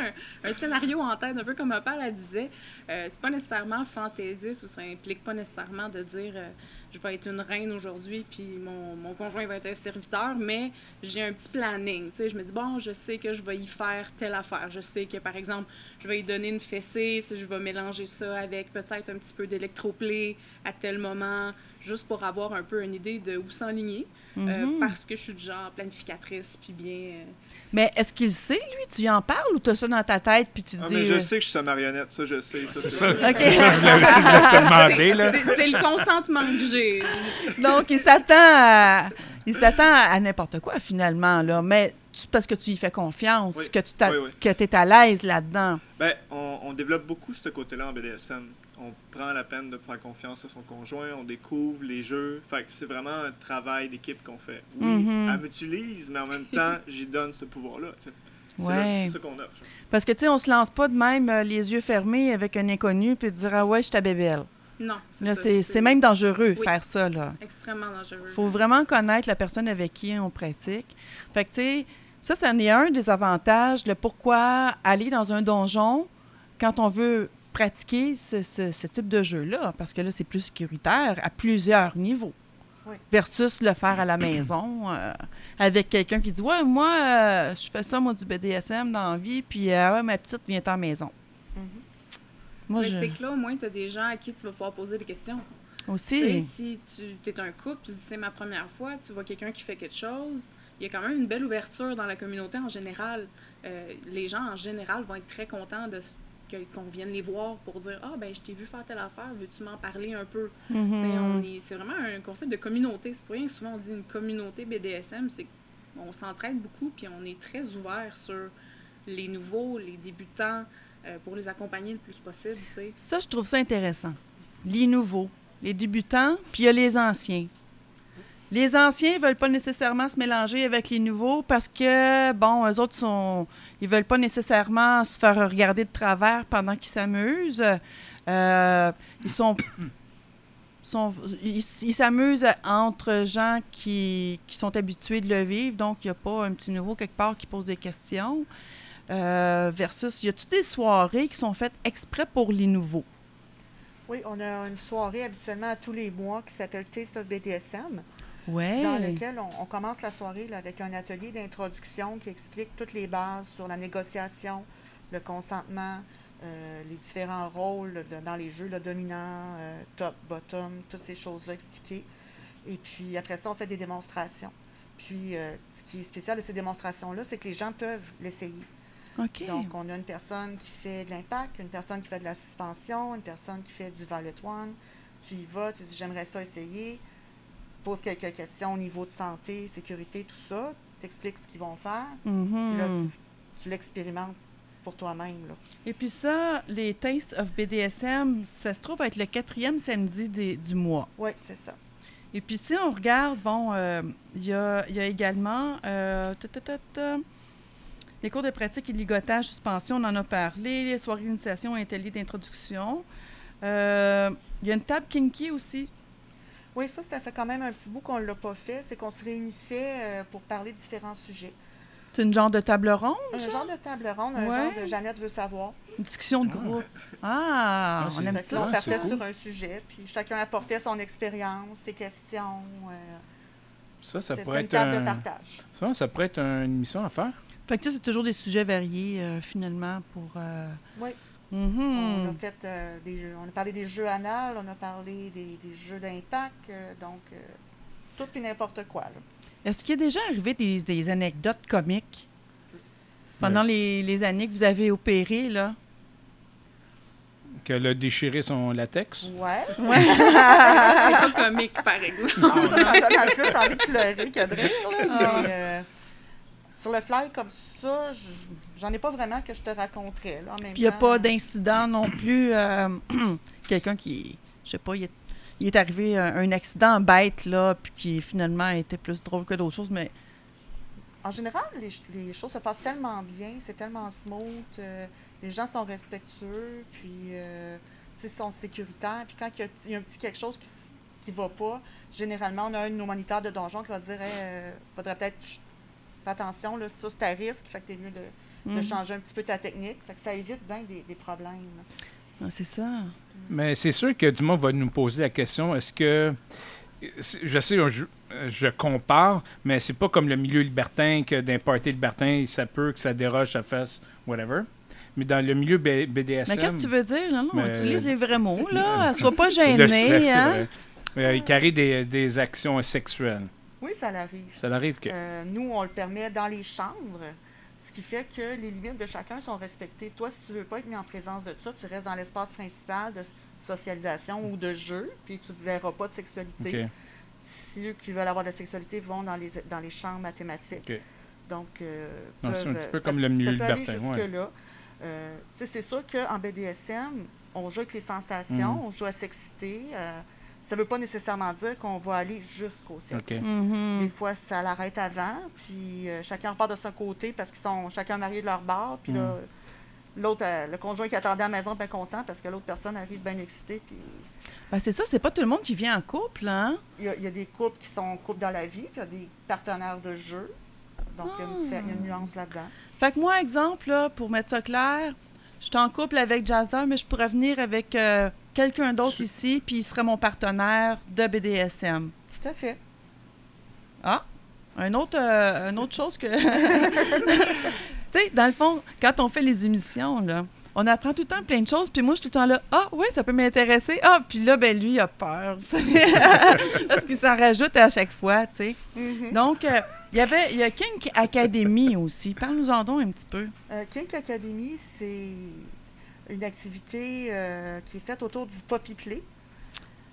Speaker 7: un, scénario en tête, un peu comme père la disait. Euh, c'est pas nécessairement fantaisiste ou ça implique pas nécessairement de dire euh, je vais être une reine aujourd'hui puis mon, mon conjoint va être un serviteur, mais j'ai un petit planning. Je me dis, bon, je sais que je vais y faire telle affaire. Je sais que, par exemple, je vais y donner une fessée, je vais mélanger ça avec peut-être un petit peu d'électroplay à tel moment, juste pour avoir un peu une idée de où s'enligner, euh,
Speaker 1: Mhm.
Speaker 7: parce que je suis du genre planificatrice, puis bien... euh,
Speaker 1: Mais est-ce qu'il sait, lui? Tu y en parles ou tu as ça dans ta tête puis tu te
Speaker 5: Ah,
Speaker 1: dis.
Speaker 5: mais je
Speaker 1: euh,
Speaker 5: sais que je suis sa marionnette, ça je sais. Ça,
Speaker 2: C'est ça. ça, je voulais, je voulais te demander,
Speaker 7: c'est-
Speaker 2: là.
Speaker 7: c'est c'est le consentement que j'ai.
Speaker 1: Donc, il s'attend à, il s'attend à n'importe quoi, finalement, là. Mais tu- parce que tu y fais confiance,
Speaker 5: Oui.
Speaker 1: que tu t'as-
Speaker 5: Oui, oui.
Speaker 1: que es à l'aise là-dedans.
Speaker 5: Ben, on, on développe beaucoup ce côté-là en BDSM. On prend la peine de faire confiance à son conjoint, on découvre les jeux. Fait que c'est vraiment un travail d'équipe qu'on fait. Oui,
Speaker 1: Mhm.
Speaker 5: elle m'utilise, mais en même temps, j'y donne ce pouvoir-là. tu sais. C'est
Speaker 1: Ouais.
Speaker 5: là- c'est ça qu'on offre.
Speaker 1: Parce que, tu sais, on se lance pas de même euh, les yeux fermés avec un inconnu puis de dire Ah ouais, je suis ta bébelle.
Speaker 7: Non,
Speaker 1: Là,
Speaker 7: ça,
Speaker 1: c'est c'est même dangereux
Speaker 7: Oui.
Speaker 1: faire ça, là.
Speaker 7: extrêmement dangereux.
Speaker 1: faut vraiment connaître la personne avec qui on pratique. Fait que, tu sais, ça, c'en est un des avantages, le pourquoi aller dans un donjon quand on veut pratiquer ce, ce- ce type de jeu-là, parce que là, c'est plus sécuritaire à plusieurs niveaux.
Speaker 6: Oui.
Speaker 1: Versus le faire à la maison euh, avec quelqu'un qui dit Ouais, moi, euh, je fais ça, moi, du BDSM dans la vie, puis euh, ouais, ma petite vient en maison.
Speaker 6: Mhm.
Speaker 1: Moi,
Speaker 7: Mais
Speaker 1: je.
Speaker 7: c'est que là, au moins, tu as des gens à qui tu vas pouvoir poser des questions.
Speaker 1: Aussi.
Speaker 7: Si tu es un couple, tu dis c'est ma première fois, tu vois quelqu'un qui fait quelque chose, il y a quand même une belle ouverture dans la communauté en général. Euh, les gens en général vont être très contents de qu'on vienne les voir pour dire Ah, ben, je t'ai vu faire telle affaire, veux-tu m'en parler un peu?
Speaker 1: Mhm.
Speaker 7: Est- C'est vraiment un concept de communauté. C'est pour rien que souvent on dit une communauté BDSM, c'est qu'on s'entraide beaucoup, puis on est très ouvert sur les nouveaux, les débutants, euh, pour les accompagner le plus possible.
Speaker 1: Ça, je trouve ça intéressant. Les nouveaux, les débutants, puis il y a les anciens. Les anciens ne veulent pas nécessairement se mélanger avec les nouveaux parce que, bon, eux autres sont. Ils veulent pas nécessairement se faire regarder de travers pendant qu'ils s'amusent. Euh, ils sont. ils s'amusent entre gens qui, sont habitués de le vivre, donc il n'y a pas un petit nouveau quelque part qui pose des questions. Euh, versus, y a-tu des soirées qui sont faites exprès pour les nouveaux?
Speaker 6: Oui, on a une soirée habituellement tous les mois qui s'appelle Taste of BDSM,
Speaker 1: Ouais.
Speaker 6: dans lequel on, on commence la soirée là, avec un atelier d'introduction qui explique toutes les bases sur la négociation, le consentement, euh, les différents rôles de- dans les jeux, le dominant, euh, top, bottom, toutes ces choses-là expliquées. Et puis après ça, on fait des démonstrations. Puis euh, ce qui est spécial de ces démonstrations-là, c'est que les gens peuvent l'essayer. Donc, on a une personne qui fait de l'impact, une personne qui fait de la suspension, une personne qui fait du Violet One. Tu y vas, tu dis j'aimerais ça essayer. Pose quelques questions au niveau de santé, sécurité, tout ça. Tu expliques ce qu'ils vont faire.
Speaker 1: Mhm.
Speaker 6: Puis là, tu, tu l'expérimentes pour toi-même.
Speaker 1: Et puis ça, les Tastes of BDSM, ça se trouve être le quatrième samedi des- du mois.
Speaker 6: Oui, c'est ça.
Speaker 1: Et puis si on regarde, bon, euh, il y, a, il y a également euh, ta, ta, ta, ta, les cours de pratique et de ligotage, suspension, on en a parlé, les soirées d'initiation et ateliers d'introduction. Euh, il y a une table kinky aussi.
Speaker 6: Oui, ça, ça fait quand même un petit bout qu'on ne l'a pas fait. C'est qu'on se réunissait euh, pour parler de différents sujets.
Speaker 1: C'est une genre de table ronde,
Speaker 6: Un
Speaker 1: ça?
Speaker 6: genre de table ronde, un
Speaker 1: Ouais.
Speaker 6: genre de Jeannette veut savoir.
Speaker 1: une discussion de groupe. Ah,
Speaker 2: Ah,
Speaker 1: on aime ça.
Speaker 6: on partait
Speaker 2: cool.
Speaker 6: sur un sujet, puis chacun apportait son expérience, ses questions. euh,
Speaker 2: Ça, ça pourrait
Speaker 6: une
Speaker 2: être
Speaker 6: table de
Speaker 2: un...
Speaker 6: partage.
Speaker 2: Ça, ça pourrait être une émission à faire.
Speaker 1: Fait que ça, c'est toujours des sujets variés, euh, finalement, pour... euh,
Speaker 6: On a fait euh, des jeux, on a parlé des jeux anal, on a parlé des, des jeux d'impact, euh, donc euh, tout et n'importe quoi.
Speaker 1: Est-ce qu'il est déjà arrivé des, des anecdotes comiques? Pendant les, les années que vous avez opéré, là?
Speaker 2: Qu'elle a déchiré son latex?
Speaker 6: Ouais.
Speaker 7: Ça, c'est pas comique, par exemple.
Speaker 6: Non, ça, ça donne peu envie de pleurer que de rire. là,
Speaker 1: Ah.
Speaker 6: mais, euh, sur le fly comme ça, j- j'en ai pas vraiment que je te raconterais. Là, en même
Speaker 1: Puis il n'y a pas d'incident non plus. euh, Quelqu'un qui, je sais pas, il est, il est arrivé un, un accident bête, là, puis qui finalement était plus drôle que d'autres choses, mais
Speaker 6: En général, les, ch- les choses se passent tellement bien, c'est tellement smooth, euh, les gens sont respectueux, puis euh, sais, sont sécuritaires. Puis quand il y, a, il y a un petit quelque chose qui ne va pas, généralement, on a un de nos moniteurs de donjon qui va dire il faudrait peut-être attention, là, ça c'est à risque, fait que t'es mieux de, de
Speaker 1: Mhm.
Speaker 6: changer un petit peu ta technique. Fait que ça évite bien des, des problèmes. là.
Speaker 1: Ah, c'est ça.
Speaker 2: Mais c'est sûr que Dumas va nous poser la question est-ce que. Je sais, je, je compare, mais c'est pas comme le milieu libertin que d'un party libertin, ça peut que ça déroge, ça fasse whatever. Mais dans le milieu B- BDSM.
Speaker 1: Mais qu'est-ce que tu veux dire? Non, non,
Speaker 2: Mais-
Speaker 1: utilise les vrais mots, là. Sois pas
Speaker 2: le
Speaker 1: gêné,
Speaker 2: sexe, c'est
Speaker 1: hein?
Speaker 2: vrai. Euh, il carré des, des actions sexuelles.
Speaker 6: Oui, ça l'arrive.
Speaker 2: Ça arrive que.
Speaker 6: Euh, nous, on le permet dans les chambres, ce qui fait que les limites de chacun sont respectées. Toi, si tu veux pas être mis en présence de ça, tu restes dans l'espace principal de socialisation ou de jeu, puis tu ne verras pas de sexualité.
Speaker 2: OK.
Speaker 6: Ceux qui veulent avoir de la sexualité vont dans les, dans les chambres mathématiques. Donc, euh,
Speaker 2: c'est un petit peu
Speaker 6: ça-
Speaker 2: comme le milieu
Speaker 6: ça peut aller
Speaker 2: libertin, ouais.
Speaker 6: jusque-là. Euh, c'est sûr qu'en BDSM, on joue avec les sensations,
Speaker 2: Mhm.
Speaker 6: on joue à s'exciter. euh, ça ne veut pas nécessairement dire qu'on va aller jusqu'au sexe.
Speaker 1: Mhm.
Speaker 6: Des fois, ça l'arrête avant, puis euh, chacun repart de son côté parce qu'ils sont chacun mariés de leur bar, puis là, l'autre, euh, le conjoint qui attendait à la maison, bien content parce que l'autre personne arrive bien excitée, puis
Speaker 1: Ben, c'est ça, c'est pas tout le monde qui vient en couple, hein?
Speaker 6: il y, a- il y a des couples qui sont couples dans la vie, puis il y a des partenaires de jeu. Donc, il y a une diffé- il y a une nuance là-dedans.
Speaker 1: Fait que moi, exemple, là, pour mettre ça clair, je suis en couple avec Jazzer, mais je pourrais venir avec euh, quelqu'un d'autre ici, puis il serait mon partenaire de BDSM.
Speaker 6: Tout à fait.
Speaker 1: Ah, un autre, euh, une autre chose que. tu sais, dans le fond, quand on fait les émissions, là, on apprend tout le temps plein de choses, puis moi, je suis tout le temps là, ah, oui, ça peut m'intéresser. Ah, puis là, ben lui, il a peur. Parce qu'il s'en rajoute à chaque fois, tu sais.
Speaker 6: Mhm.
Speaker 1: Donc, euh, il y avait, il y a Kink Academy aussi. Parle-nous-en donc un petit peu.
Speaker 6: Euh, Kink Academy, c'est une activité euh, qui est faite autour du poppy play.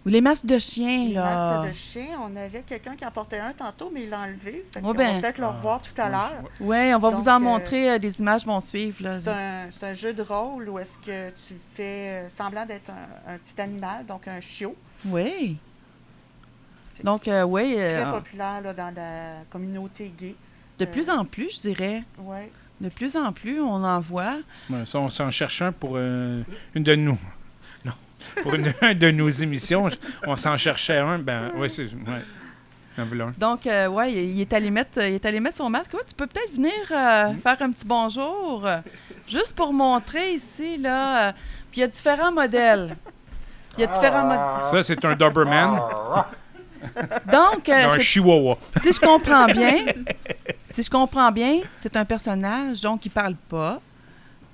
Speaker 1: Ou les masques de chiens,
Speaker 6: Les
Speaker 1: là.
Speaker 6: masques de chien, on avait quelqu'un qui en portait un tantôt, mais il l'a enlevé. Fait
Speaker 1: Oh ben.
Speaker 6: va peut-être le revoir tout à l'heure.
Speaker 1: Oui, on va
Speaker 6: Donc,
Speaker 1: vous en
Speaker 6: euh,
Speaker 1: montrer, euh, des images vont suivre, là.
Speaker 6: C'est un, c'est un jeu de rôle où est-ce que tu fais semblant d'être un, un petit animal, donc un chiot.
Speaker 1: Oui. Donc, euh, oui,
Speaker 6: Très
Speaker 1: euh,
Speaker 6: populaire là, dans la communauté gay.
Speaker 1: de
Speaker 6: euh,
Speaker 1: plus en plus, je dirais.
Speaker 6: Ouais.
Speaker 1: De plus en plus, on en voit.
Speaker 2: Ouais, ça, on s'en cherche un pour euh, une de nous. Non. Pour une, de nos émissions, on s'en cherchait un. Ben, oui, c'est. Ouais. En voilà un.
Speaker 1: Donc, euh, ouais, il est allé mettre, il est allé mettre son masque. Ouais, tu peux peut-être venir euh, faire un petit bonjour, euh, juste pour montrer ici, là. euh, puis il y a différents modèles. Il y a différents modèles.
Speaker 2: Ça, c'est un Doberman.
Speaker 1: Donc, euh,
Speaker 2: un Chihuahua.
Speaker 1: si je comprends bien, si je comprends bien, c'est un personnage, donc il parle pas,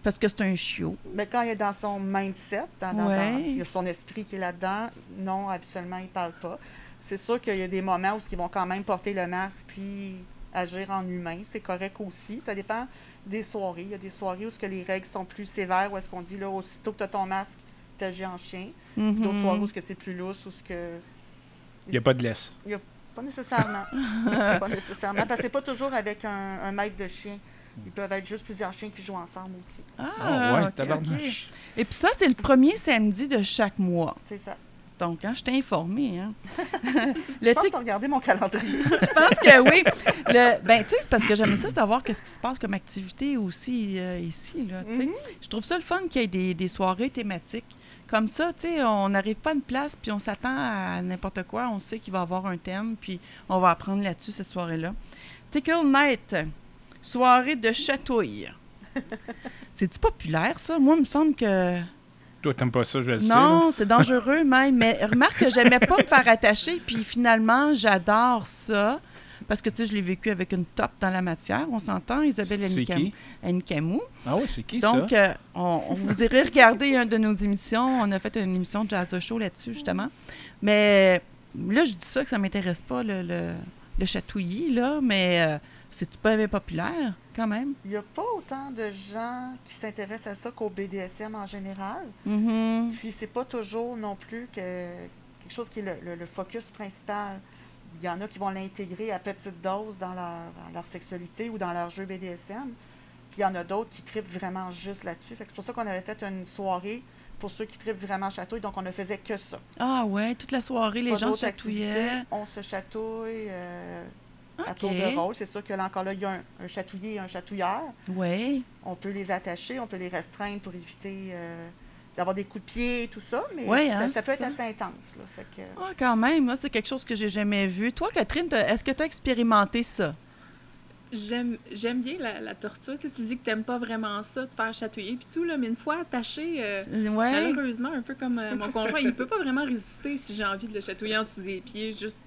Speaker 1: parce que c'est un chiot.
Speaker 6: Mais quand il est dans son mindset, dans, dans- dans-
Speaker 1: Ouais.
Speaker 6: il y a son esprit qui est là-dedans, non, habituellement, il ne parle pas. C'est sûr qu'il y a des moments où ils vont quand même porter le masque puis agir en humain. C'est correct aussi. Ça dépend des soirées. Il y a des soirées où ce que les règles sont plus sévères, où est-ce qu'on dit, là, aussitôt que tu as ton masque, tu agis en chien.
Speaker 1: Mhm.
Speaker 6: D'autres soirées où ce que c'est plus lousse, où ce que...
Speaker 2: Il n'y a pas de laisse.
Speaker 6: Pas nécessairement. pas nécessairement. Parce que c'est pas toujours avec un, un maître de chien. Ils peuvent être juste plusieurs chiens qui jouent ensemble aussi.
Speaker 1: Ah,
Speaker 2: Ah, ouais,
Speaker 1: ok,
Speaker 2: tabarnouche.
Speaker 1: ok. Et puis ça, c'est le premier samedi de chaque mois.
Speaker 6: C'est ça.
Speaker 1: Donc, hein, je t'ai informé. Hein.
Speaker 6: Je pense que tu regardé mon calendrier.
Speaker 1: je pense que oui. Le, ben, tu sais, c'est parce que j'aimerais ça savoir qu'est-ce qui se passe comme activité aussi euh, ici. Là.
Speaker 6: Mhm.
Speaker 1: Je trouve ça le fun qu'il y ait des, des soirées thématiques. Comme ça, tu sais, on n'arrive pas à une place, puis on s'attend à n'importe quoi. On sait qu'il va y avoir un thème, puis on va apprendre là-dessus cette soirée-là. Tickle Night, soirée de chatouille. C'est-tu populaire, ça? Moi, il me semble que...
Speaker 2: Toi, t'aimes pas ça, je le sais.
Speaker 1: Non, c'est dangereux même. Mais remarque que j'aimais pas me faire attacher, puis finalement, j'adore ça. Parce que, tu sais, je l'ai vécu avec une top dans la matière. On s'entend, Isabelle? Annicamou.
Speaker 2: Ah oui, c'est qui
Speaker 1: Donc,
Speaker 2: ça?
Speaker 1: euh, on, on vous irait regarder une de nos émissions. On a fait une émission de Jazz Show là-dessus, justement. Mais là, je dis ça que ça m'intéresse pas, le, le, le chatouillis, là. Mais euh, c'est pas bien populaire, quand même?
Speaker 6: Il n'y a pas autant de gens qui s'intéressent à ça qu'au BDSM en général.
Speaker 1: Mhm.
Speaker 6: Puis c'est pas toujours non plus que quelque chose qui est le, le- le focus principal. Il y en a qui vont l'intégrer à petite dose dans leur, dans leur sexualité ou dans leur jeu BDSM. Puis il y en a d'autres qui tripent vraiment juste là-dessus. Fait que c'est pour ça qu'on avait fait une soirée pour ceux qui tripent vraiment chatouille. Donc on ne faisait que ça.
Speaker 1: Ah ouais, toute la soirée, les
Speaker 6: Pas
Speaker 1: gens chatouillaient.
Speaker 6: activités. On se chatouille euh, à tour de rôle. C'est sûr que là encore là, il y a un, un chatouillé et un chatouilleur.
Speaker 1: Ouais.
Speaker 6: On peut les attacher, on peut les restreindre pour éviter euh, d'avoir des coups de pied et tout ça, mais
Speaker 1: Ouais, hein,
Speaker 6: ça peut être
Speaker 1: ça.
Speaker 6: assez intense. Là, fait que,
Speaker 1: Ah, quand même, moi, c'est quelque chose que j'ai jamais vu. Toi, Catherine, est-ce que tu as expérimenté ça?
Speaker 7: J'aime j'aime bien la, la torture. Tu, sais, tu dis que t'aimes pas vraiment ça, te faire chatouiller puis tout, là, mais une fois attaché, euh,
Speaker 1: Ouais.
Speaker 7: malheureusement, un peu comme euh, mon conjoint, il peut pas vraiment résister si j'ai envie de le chatouiller en dessous des pieds, juste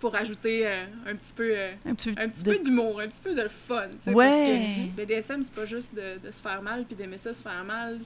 Speaker 7: pour ajouter euh, un petit peu... euh,
Speaker 1: Un petit,
Speaker 7: un petit
Speaker 1: de-
Speaker 7: peu d'humour, un petit peu de fun. tu sais,
Speaker 1: Ouais.
Speaker 7: Parce que BDSM, c'est pas juste de, de se faire mal puis d'aimer ça se faire mal.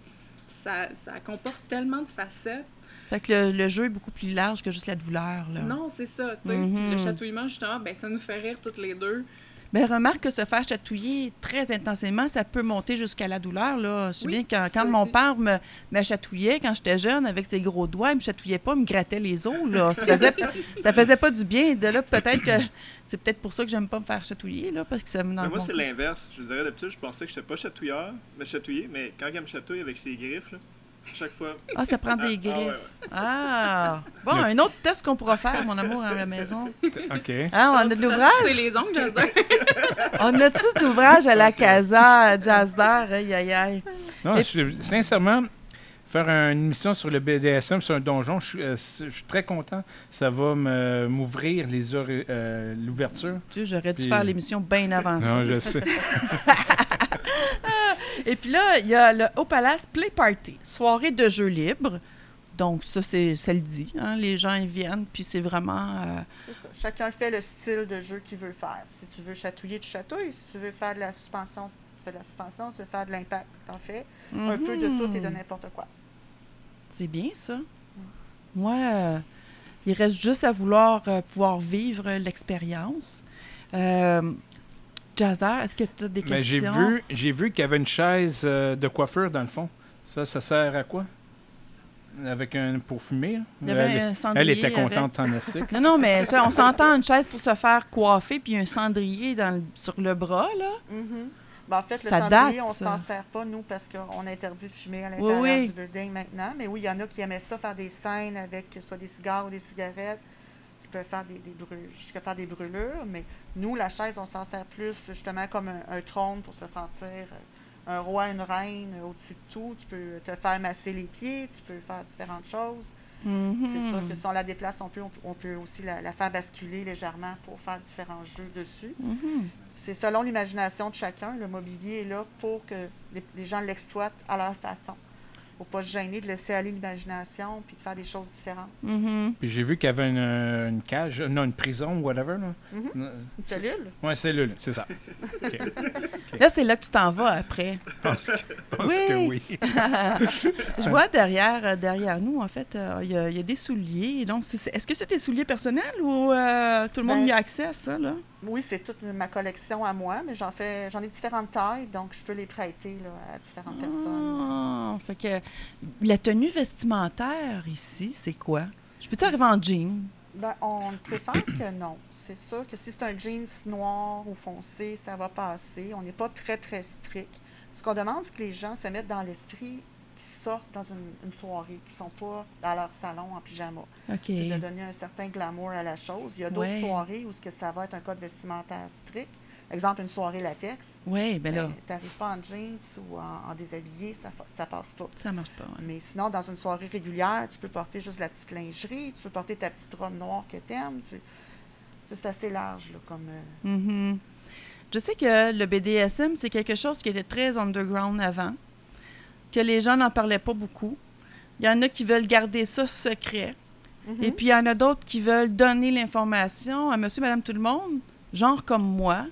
Speaker 7: Ça, ça comporte tellement de facettes.
Speaker 1: Fait que le, le jeu est beaucoup plus large que juste la douleur. Là.
Speaker 7: Non, c'est ça. sais.
Speaker 1: Mhm.
Speaker 7: Puis Le chatouillement, justement, ben, ça nous fait rire toutes les deux.
Speaker 1: Mais remarque que se faire chatouiller très intensément, ça peut monter jusqu'à la douleur. Là. Je sais
Speaker 7: Oui,
Speaker 1: bien quand,
Speaker 7: ça
Speaker 1: quand mon père me, me chatouillait, quand j'étais jeune, avec ses gros doigts, il me chatouillait pas, il me grattait les os. Là. Ça, faisait, ça faisait pas du bien. De là, peut-être que c'est peut-être pour ça que j'aime pas me faire chatouiller, là, parce que ça me
Speaker 5: Mais moi, c'est l'inverse. Je dirais, d'habitude, je pensais que j'étais pas chatouilleur, mais chatouillé. Mais quand elle me chatouille avec ses griffes, là, chaque fois.
Speaker 1: Ah, ça prend des
Speaker 5: Ah,
Speaker 1: griffes.
Speaker 5: ah, ouais, ouais.
Speaker 1: Ah! Bon,
Speaker 2: Le-
Speaker 1: un autre test qu'on pourra faire, mon amour, à la maison.
Speaker 2: OK.
Speaker 1: Ah, on a de l'ouvrage?
Speaker 7: C'est les ongles.
Speaker 1: On a-tu de l'ouvrage à la casa, Jazzdar? Aïe, aïe, aïe.
Speaker 2: Non,
Speaker 1: Et-
Speaker 2: je- sincèrement, faire une émission sur le BDSM sur un donjon, je suis, euh, je suis très content. Ça va m'ouvrir les euh, l'ouverture.
Speaker 1: Tu sais, J'aurais dû
Speaker 2: Puis-
Speaker 1: faire l'émission bien avant ça.
Speaker 2: Non, je sais.
Speaker 1: Et puis là, il y a le Haut Palace Play Party, soirée de jeux libres. Donc, ça, c'est, ça le dit. hein, Les gens, ils viennent, puis c'est vraiment... euh,
Speaker 6: C'est ça. Chacun fait le style de jeu qu'il veut faire. Si tu veux chatouiller, tu chatouilles. Si tu veux faire de la suspension, tu fais de la suspension. Si tu veux faire de l'impact, tu en fais. Un peu de tout et de
Speaker 1: mhm.
Speaker 6: n'importe quoi.
Speaker 1: C'est bien, ça. Moi, euh, il reste juste à vouloir euh, pouvoir vivre l'expérience. Jazzer, est-ce que tu as des
Speaker 2: Mais j'ai
Speaker 1: questions?
Speaker 2: vu, j'ai vu qu'il y avait une chaise euh, de coiffeur dans le fond. Ça, ça sert à quoi? Avec un pour fumer.
Speaker 1: Il y avait
Speaker 2: elle,
Speaker 1: un
Speaker 2: elle
Speaker 1: cendrier
Speaker 2: était
Speaker 1: avec-
Speaker 2: contente en estique.
Speaker 1: Non, non, mais on s'entend une chaise pour se faire coiffer, puis un cendrier dans le- sur le bras, là.
Speaker 6: Mhm. Ben, en fait, le
Speaker 1: Ça
Speaker 6: cendrier,
Speaker 1: date,
Speaker 6: on
Speaker 1: ça.
Speaker 6: s'en sert pas, nous, parce qu'on interdit de fumer à
Speaker 1: Oui,
Speaker 6: l'intérieur
Speaker 1: oui.
Speaker 6: du building maintenant. Mais oui, il y en a qui aimaient ça, faire des scènes avec soit des cigares ou des cigarettes, faire des, des, brû- jusqu'à faire des brûlures. Mais nous, la chaise, on s'en sert plus justement comme un, un trône pour se sentir euh, un roi, une reine euh, au-dessus de tout. Tu peux te faire masser les pieds, tu peux faire différentes choses.
Speaker 1: Mhm.
Speaker 6: C'est sûr que si on la déplace, on peut, on peut aussi la, la faire basculer légèrement pour faire différents jeux dessus.
Speaker 1: Mhm.
Speaker 6: C'est selon l'imagination de chacun. Le mobilier est là pour que les, les gens l'exploitent à leur façon. Il ne faut pas se gêner de laisser aller l'imagination puis de faire des choses différentes.
Speaker 1: Mhm.
Speaker 2: Puis j'ai vu qu'il y avait une, euh, une cage, non, une prison, whatever. Là.
Speaker 6: Mhm.
Speaker 2: Non,
Speaker 6: Une cellule?
Speaker 2: Ouais, cellule, c'est ça.
Speaker 1: Là, c'est là que tu t'en vas après.
Speaker 2: Je pense, que, pense
Speaker 1: Oui.
Speaker 2: que oui.
Speaker 1: Je vois derrière, euh, derrière nous, en fait, euh, il y, a- il y a des souliers. Donc, est-ce que c'est tes souliers personnels ou euh, tout le monde
Speaker 6: Ben,
Speaker 1: y a accès à ça, là?
Speaker 6: Oui, c'est toute ma collection à moi, mais j'en fais j'en ai différentes tailles, donc je peux les prêter là, à différentes personnes.
Speaker 1: Ah, fait que la tenue vestimentaire ici, c'est quoi? Je peux-tu arriver en jean?
Speaker 6: Ben, on préfère que non. C'est sûr que si c'est un jeans noir ou foncé, ça va passer. On n'est pas très, très strict. Ce qu'on demande, c'est que les gens se mettent dans l'esprit qu'ils sortent dans une, une soirée, qu'ils ne sont pas dans leur salon en pyjama. C'est de donner un certain glamour à la chose. Il y a d'autres
Speaker 1: Ouais.
Speaker 6: soirées où ce que ça va être un code vestimentaire strict. Exemple, une soirée latex.
Speaker 1: Oui, ben là,
Speaker 6: Tu n'arrives pas en jeans ou en, en déshabillé, ça ne passe pas.
Speaker 1: ça marche pas. ouais.
Speaker 6: Mais sinon, dans une soirée régulière, tu peux porter juste la petite lingerie, tu peux porter ta petite robe noire que tu aimes. C'est assez large là, comme. euh,
Speaker 1: Mhm. Je sais que le BDSM, c'est quelque chose qui était très underground avant, que les gens n'en parlaient pas beaucoup. Il y en a qui veulent garder ça secret.
Speaker 6: mhm.
Speaker 1: Et puis, il y en a d'autres qui veulent donner l'information à monsieur, madame, tout le monde, genre comme moi.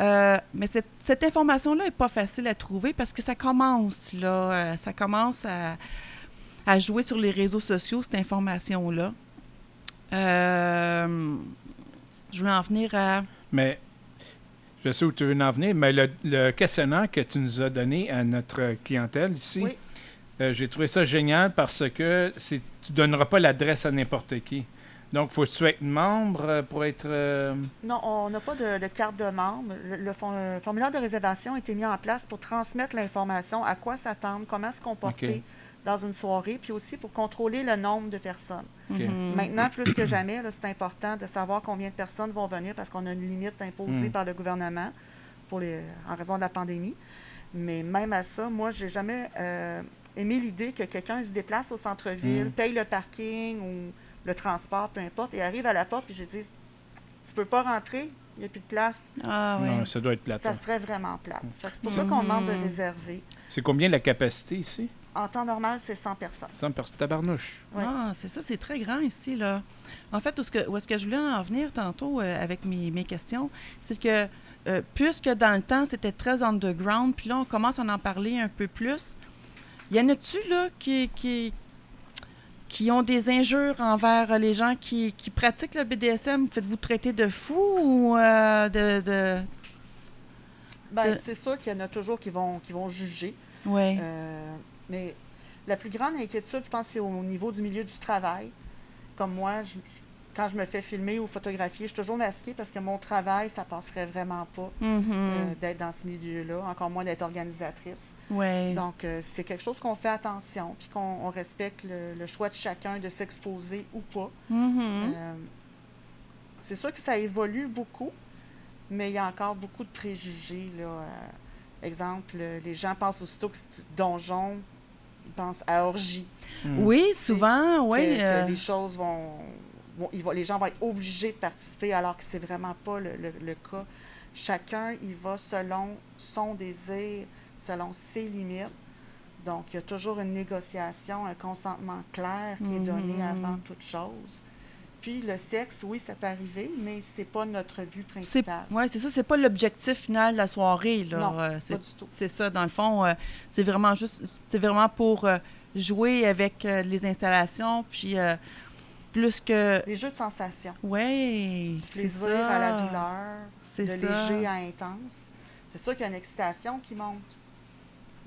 Speaker 1: Euh, mais cette, cette information-là n'est pas facile à trouver parce que ça commence, là. euh, ça commence à, à jouer sur les réseaux sociaux, cette information-là. Euh, je voulais en venir à...
Speaker 2: Mais je sais où tu veux en venir, mais le, le questionnaire que tu nous as donné à notre clientèle ici,
Speaker 6: Oui.
Speaker 2: euh, j'ai trouvé ça génial parce que c'est tu donneras pas l'adresse à n'importe qui. Donc, faut que tu être membre euh, pour être. euh,
Speaker 6: Non, on n'a pas de, de carte de membre. Le, le for- formulaire de réservation a été mis en place pour transmettre l'information, à quoi s'attendre, comment se comporter. Dans une soirée, puis aussi pour contrôler le nombre de personnes.
Speaker 1: Mhm.
Speaker 6: Maintenant, plus que jamais, c'est important de savoir combien de personnes vont venir parce qu'on a une limite imposée
Speaker 2: Mm.
Speaker 6: par le gouvernement pour les, en raison de la pandémie. Mais même à ça, moi, j'ai jamais euh, aimé l'idée que quelqu'un se déplace au centre-ville,
Speaker 2: Mm.
Speaker 6: paye le parking ou le transport, peu importe, et arrive à la porte et je dis Tu peux pas rentrer, il n'y a plus de place.
Speaker 1: Ah, oui.
Speaker 2: Non, ça doit être plate.
Speaker 6: Ça
Speaker 2: hein.
Speaker 6: serait vraiment plate. C'est pour ça qu'on demande de
Speaker 1: Mhm.
Speaker 6: réserver.
Speaker 2: C'est combien la capacité ici?
Speaker 6: En temps normal, c'est 100 personnes.
Speaker 2: 100 personnes. Tabarnouche.
Speaker 6: Ouais.
Speaker 1: Ah, c'est ça, c'est très grand ici, là. En fait, où est-ce que, où est-ce que je voulais en venir tantôt euh, avec mes, mes questions, c'est que euh, puisque dans le temps, c'était très underground, puis là, on commence à en parler un peu plus, y en a-tu, là, qui, qui, qui ont des injures envers euh, les gens qui, qui pratiquent le BDSM? Faites-vous traiter de fou ou euh, de... de...
Speaker 6: Ben,
Speaker 1: De-
Speaker 6: c'est sûr qu'il y en a toujours qui vont, qui vont juger. Euh, mais la plus grande inquiétude, je pense, c'est au niveau du milieu du travail. Comme moi, je- quand je me fais filmer ou photographier, je suis toujours masquée parce que mon travail, ça passerait vraiment pas euh, d'être dans ce milieu-là, encore moins d'être organisatrice.
Speaker 1: ouais.
Speaker 6: Donc, euh, c'est quelque chose qu'on fait attention, puis qu'on on respecte le, le choix de chacun de s'exposer ou pas.
Speaker 1: Mhm.
Speaker 6: Euh, c'est sûr que ça évolue beaucoup, mais il y a encore beaucoup de préjugés. Là. Exemple, les gens pensent aussitôt que c'est donjon, ils pensent à orgie.
Speaker 2: Hmm.
Speaker 1: Oui, souvent,
Speaker 6: que-
Speaker 1: oui.
Speaker 6: que,
Speaker 1: euh,
Speaker 6: les choses vont, vont- ils vont- Les gens vont être obligés de participer alors que c'est vraiment pas le, le- le cas. Chacun, il va selon son désir, selon ses limites. Donc, il y a toujours une négociation, un consentement clair qui est donné
Speaker 1: Mhm.
Speaker 6: avant toute chose. Puis le sexe, oui, ça peut arriver, mais c'est pas notre but principal.
Speaker 1: ouais, c'est ça, c'est pas l'objectif final de la soirée. Là.
Speaker 6: Non,
Speaker 1: Euh,
Speaker 6: Pas du tout.
Speaker 1: c'est ça, dans le fond, euh, c'est vraiment juste, c'est vraiment pour euh, jouer avec les installations, puis plus que.
Speaker 6: Des jeux de sensations. Du
Speaker 1: c'est
Speaker 6: plaisir
Speaker 1: ça.
Speaker 6: à la douleur, de
Speaker 1: ça.
Speaker 6: léger à intense. C'est sûr qu'il y a une excitation qui monte.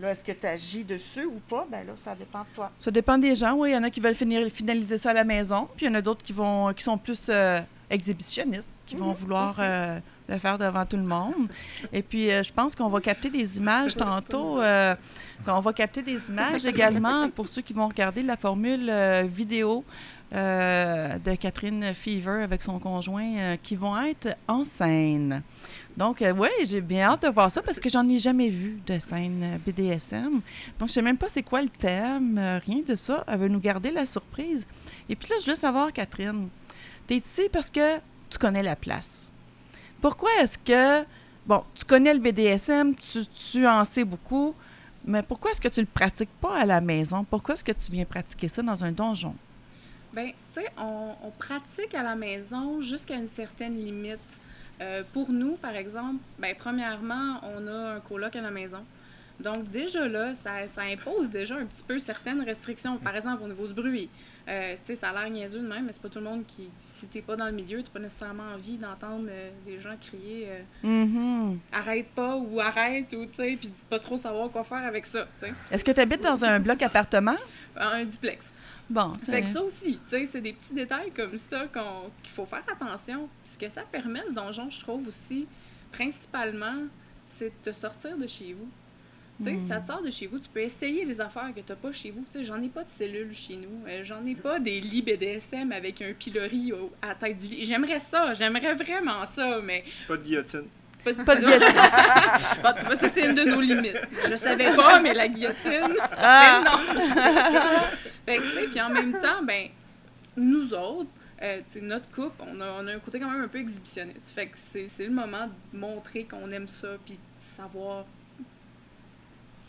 Speaker 6: Là, est-ce que tu agis dessus ou pas? Ben là, ça dépend de toi.
Speaker 1: Ça dépend des gens, oui. Il y en a qui veulent finir, finaliser ça à la maison, puis il y en a d'autres qui vont qui sont plus euh, exhibitionnistes, qui vont
Speaker 6: Mhm,
Speaker 1: vouloir euh, le faire devant tout le monde. Et puis, euh, je pense qu'on va capter des images tantôt. on va capter des images également pour ceux qui vont regarder la formule vidéo de Catherine Fever avec son conjoint qui vont être en scène. Donc, oui, j'ai bien hâte de voir ça parce que j'en ai jamais vu de scène euh, BDSM. Donc, je sais même pas c'est quoi le thème, euh, rien de ça. Elle veut nous garder la surprise. Et puis là, je veux savoir, Catherine, tu es ici parce que tu connais la place. Pourquoi est-ce que, bon, tu connais le BDSM, tu, en sais beaucoup, mais pourquoi est-ce que tu le pratiques pas à la maison? Pourquoi est-ce que tu viens pratiquer ça dans un donjon?
Speaker 7: Ben, tu sais, on pratique à la maison jusqu'à une certaine limite. Euh, pour nous, par exemple, ben, premièrement, on a un coloc à la maison. Donc, déjà là, ça, ça impose déjà un petit peu certaines restrictions. Par exemple, au niveau du bruit. Euh, tu sais, ça a l'air niaiseux de même, mais c'est pas tout le monde qui. Si t'es pas dans le milieu, t'as pas nécessairement envie d'entendre euh, les gens crier euh,
Speaker 1: Mhm.
Speaker 7: arrête pas ou arrête ou tu sais, puis pas trop savoir quoi faire avec ça.
Speaker 1: Est-ce que tu habites dans un bloc appartement?
Speaker 7: Un duplex.
Speaker 1: Bon,
Speaker 7: Fait que ça aussi, tu sais, c'est des petits détails comme ça qu'on- qu'il faut faire attention. Puis ce que ça permet, le donjon, je trouve aussi, principalement, c'est de te sortir de chez vous. Tu sais, ça te sort de chez vous, tu peux essayer les affaires que t'as pas chez vous. Tu sais, j'en ai pas de cellules chez nous. Euh, j'en ai pas des lits BDSM avec un pilori au- à la tête du lit. J'aimerais ça, j'aimerais vraiment ça, mais
Speaker 5: Pas de guillotine.
Speaker 7: Pas, pas de guillotine. bon, tu vois, ça, c'est une de nos limites. Je savais pas, mais la guillotine, c'est non. fait que, tu sais, puis en même temps, ben, nous autres, euh, notre couple, on a, on a un côté quand même un peu exhibitionniste. Fait que c'est c'est le moment de montrer qu'on aime ça, puis de savoir